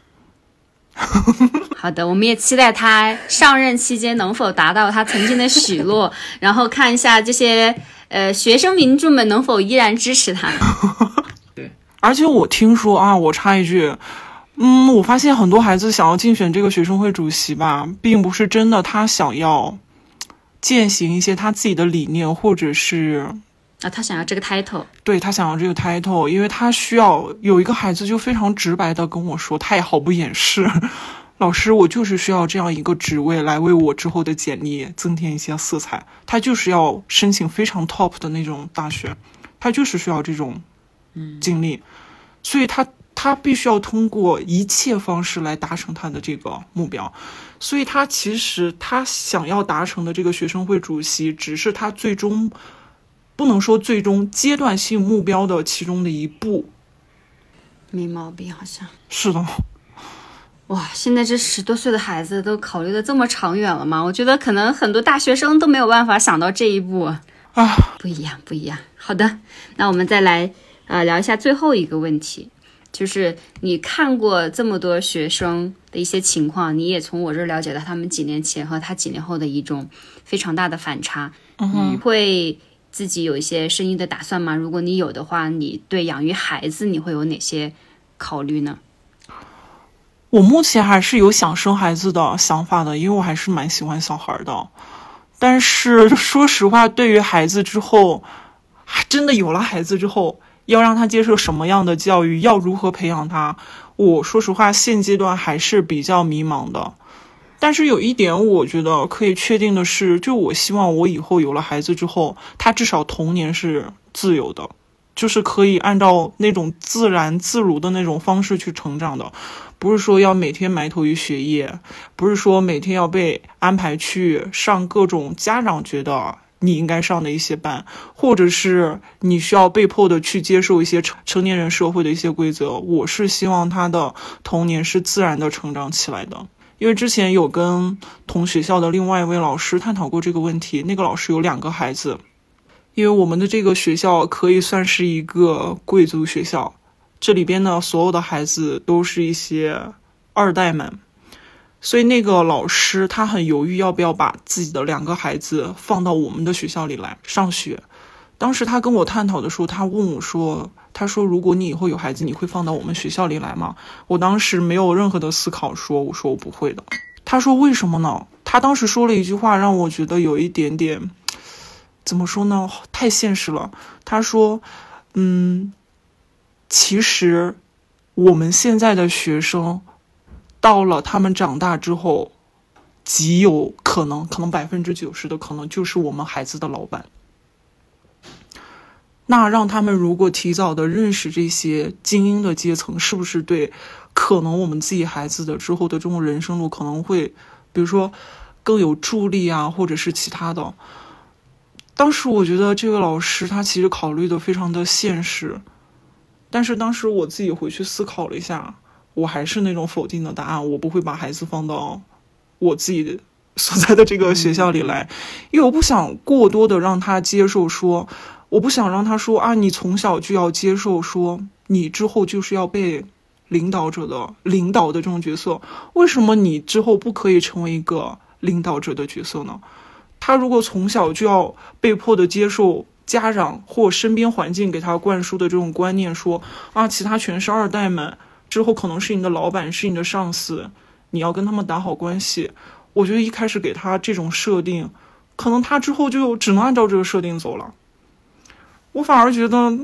好的，我们也期待他上任期间能否达到他曾经的许诺，然后看一下这些呃学生民众们能否依然支持他。对，而且我听说啊，我插一句，嗯，我发现很多孩子想要竞选这个学生会主席吧，并不是真的他想要践行一些他自己的理念，或者是。啊，他想要这个 title，对他想要这个 title，因为他需要有一个孩子就非常直白的跟我说，他也毫不掩饰，老师，我就是需要这样一个职位来为我之后的简历增添一些色彩。他就是要申请非常 top 的那种大学，他就是需要这种，嗯，经历，所以他他必须要通过一切方式来达成他的这个目标，所以他其实他想要达成的这个学生会主席，只是他最终。不能说最终阶段性目标的其中的一步，没毛病，好像是的。哇，现在这十多岁的孩子都考虑的这么长远了吗？我觉得可能很多大学生都没有办法想到这一步啊。不一样，不一样。好的，那我们再来呃聊一下最后一个问题，就是你看过这么多学生的一些情况，你也从我这儿了解到他们几年前和他几年后的一种非常大的反差，你会。自己有一些生意的打算吗？如果你有的话，你对养育孩子你会有哪些考虑呢？我目前还是有想生孩子的想法的，因为我还是蛮喜欢小孩的。但是说实话，对于孩子之后，真的有了孩子之后，要让他接受什么样的教育，要如何培养他，我说实话，现阶段还是比较迷茫的。但是有一点，我觉得可以确定的是，就我希望我以后有了孩子之后，他至少童年是自由的，就是可以按照那种自然自如的那种方式去成长的，不是说要每天埋头于学业，不是说每天要被安排去上各种家长觉得你应该上的一些班，或者是你需要被迫的去接受一些成成年人社会的一些规则。我是希望他的童年是自然的成长起来的。因为之前有跟同学校的另外一位老师探讨过这个问题，那个老师有两个孩子，因为我们的这个学校可以算是一个贵族学校，这里边呢所有的孩子都是一些二代们，所以那个老师他很犹豫要不要把自己的两个孩子放到我们的学校里来上学。当时他跟我探讨的时候，他问我说：“他说如果你以后有孩子，你会放到我们学校里来吗？”我当时没有任何的思考，说：“我说我不会的。”他说：“为什么呢？”他当时说了一句话，让我觉得有一点点，怎么说呢？太现实了。他说：“嗯，其实我们现在的学生，到了他们长大之后，极有可能，可能百分之九十的可能就是我们孩子的老板。”那让他们如果提早的认识这些精英的阶层，是不是对可能我们自己孩子的之后的这种人生路可能会，比如说更有助力啊，或者是其他的？当时我觉得这个老师他其实考虑的非常的现实，但是当时我自己回去思考了一下，我还是那种否定的答案，我不会把孩子放到我自己所在的这个学校里来，因为我不想过多的让他接受说。我不想让他说啊，你从小就要接受说，你之后就是要被领导者的领导的这种角色。为什么你之后不可以成为一个领导者的角色呢？他如果从小就要被迫的接受家长或身边环境给他灌输的这种观念，说啊，其他全是二代们，之后可能是你的老板，是你的上司，你要跟他们打好关系。我觉得一开始给他这种设定，可能他之后就只能按照这个设定走了。我反而觉得，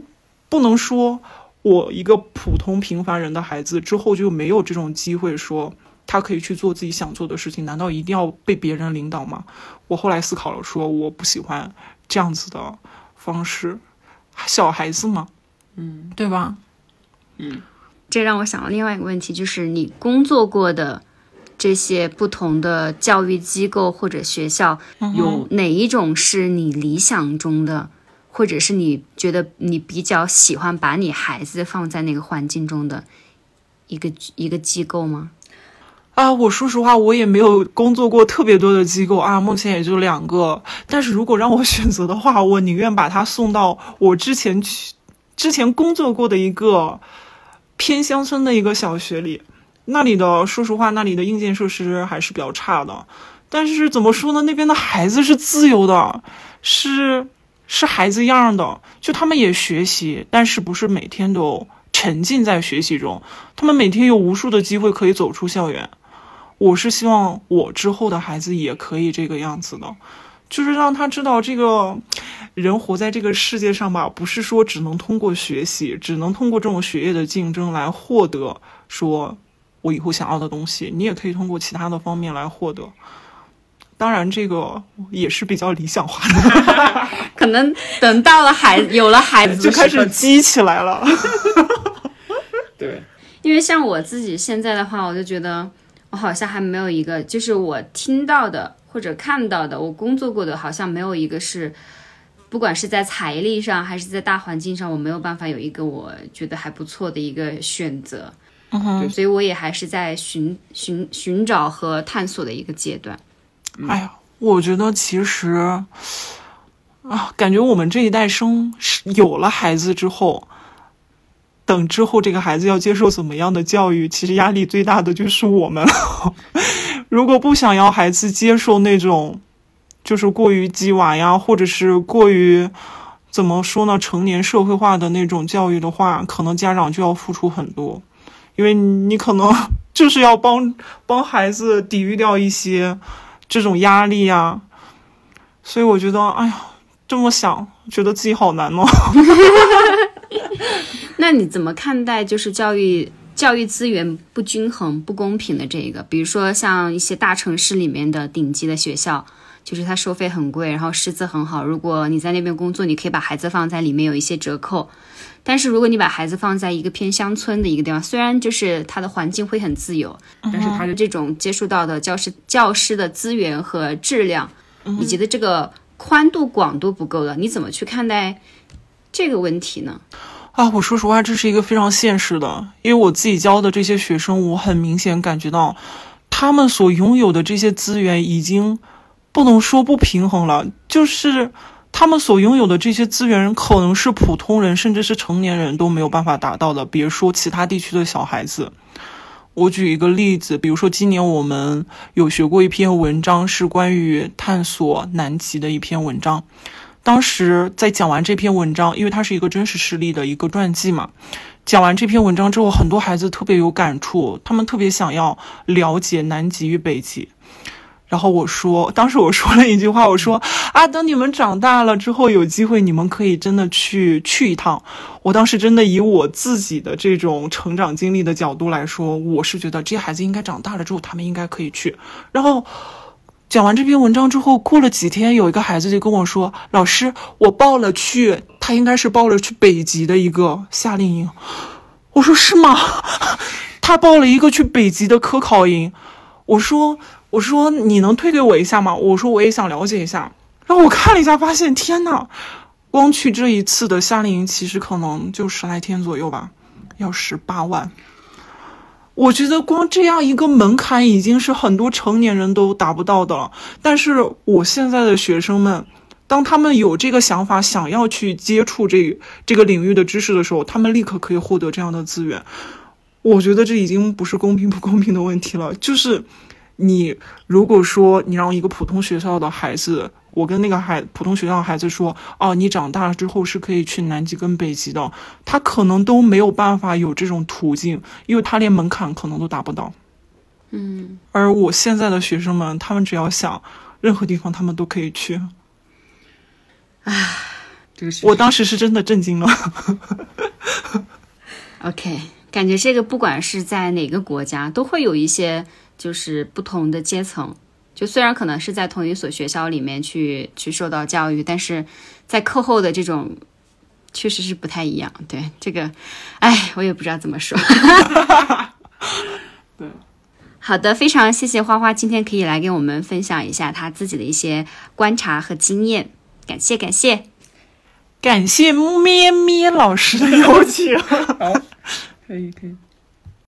不能说我一个普通平凡人的孩子之后就没有这种机会，说他可以去做自己想做的事情。难道一定要被别人领导吗？我后来思考了，说我不喜欢这样子的方式。小孩子嘛，嗯，对吧？嗯，这让我想到另外一个问题，就是你工作过的这些不同的教育机构或者学校，有哪一种是你理想中的？或者是你觉得你比较喜欢把你孩子放在那个环境中的一个一个机构吗？啊，我说实话，我也没有工作过特别多的机构啊，目前也就两个。但是如果让我选择的话，我宁愿把他送到我之前去之前工作过的一个偏乡村的一个小学里。那里的说实话，那里的硬件设施还是比较差的。但是怎么说呢？那边的孩子是自由的，是。是孩子样的，就他们也学习，但是不是每天都沉浸在学习中。他们每天有无数的机会可以走出校园。我是希望我之后的孩子也可以这个样子的，就是让他知道，这个人活在这个世界上吧，不是说只能通过学习，只能通过这种学业的竞争来获得，说我以后想要的东西，你也可以通过其他的方面来获得。当然，这个也是比较理想化的，可能等到了孩有了孩子就开始激起来了。对，因为像我自己现在的话，我就觉得我好像还没有一个，就是我听到的或者看到的，我工作过的，好像没有一个是，不管是在财力上还是在大环境上，我没有办法有一个我觉得还不错的一个选择。嗯哼，所以我也还是在寻寻寻找和探索的一个阶段。哎呀，我觉得其实啊，感觉我们这一代生有了孩子之后，等之后这个孩子要接受怎么样的教育，其实压力最大的就是我们。如果不想要孩子接受那种就是过于鸡娃呀，或者是过于怎么说呢，成年社会化的那种教育的话，可能家长就要付出很多，因为你可能 就是要帮帮孩子抵御掉一些。这种压力呀，所以我觉得，哎呀，这么想，觉得自己好难哦。那你怎么看待就是教育教育资源不均衡、不公平的这个？比如说像一些大城市里面的顶级的学校，就是它收费很贵，然后师资很好。如果你在那边工作，你可以把孩子放在里面有一些折扣。但是如果你把孩子放在一个偏乡村的一个地方，虽然就是他的环境会很自由，但是他的这种接触到的教师教师的资源和质量，以及的这个宽度广度不够了，你怎么去看待这个问题呢？啊，我说实话，这是一个非常现实的，因为我自己教的这些学生，我很明显感觉到他们所拥有的这些资源已经不能说不平衡了，就是他们所拥有的这些资源可能是普通人甚至是成年人都没有办法达到的，别说其他地区的小孩子。我举一个例子，比如说今年我们有学过一篇文章，是关于探索南极的一篇文章。当时在讲完这篇文章，因为它是一个真实事例的一个传记嘛。讲完这篇文章之后，很多孩子特别有感触，他们特别想要了解南极与北极。然后我说，当时我说了一句话，我说啊，等你们长大了之后，有机会你们可以真的去去一趟。我当时真的以我自己的这种成长经历的角度来说，我是觉得这些孩子应该长大了之后，他们应该可以去。然后讲完这篇文章之后，过了几天，有一个孩子就跟我说：“老师，我报了去。”他应该是报了去北极的一个夏令营，我说是吗？他报了一个去北极的科考营，我说我说你能推给我一下吗？我说我也想了解一下。然后我看了一下，发现天呐，光去这一次的夏令营其实可能就十来天左右吧，要十八万。我觉得光这样一个门槛已经是很多成年人都达不到的了。但是我现在的学生们。当他们有这个想法，想要去接触这这个领域的知识的时候，他们立刻可以获得这样的资源。我觉得这已经不是公平不公平的问题了。就是你如果说你让一个普通学校的孩子，我跟那个孩普通学校的孩子说，哦，你长大了之后是可以去南极跟北极的，他可能都没有办法有这种途径，因为他连门槛可能都达不到。嗯，而我现在的学生们，他们只要想，任何地方他们都可以去。啊，这个是我当时是真的震惊了。OK，感觉这个不管是在哪个国家，都会有一些就是不同的阶层。就虽然可能是在同一所学校里面去去受到教育，但是在课后的这种确实是不太一样。对这个，哎，我也不知道怎么说。对，好的，非常谢谢花花今天可以来给我们分享一下他自己的一些观察和经验，感谢感谢。感谢咩咩老师的邀请。好，可以可以。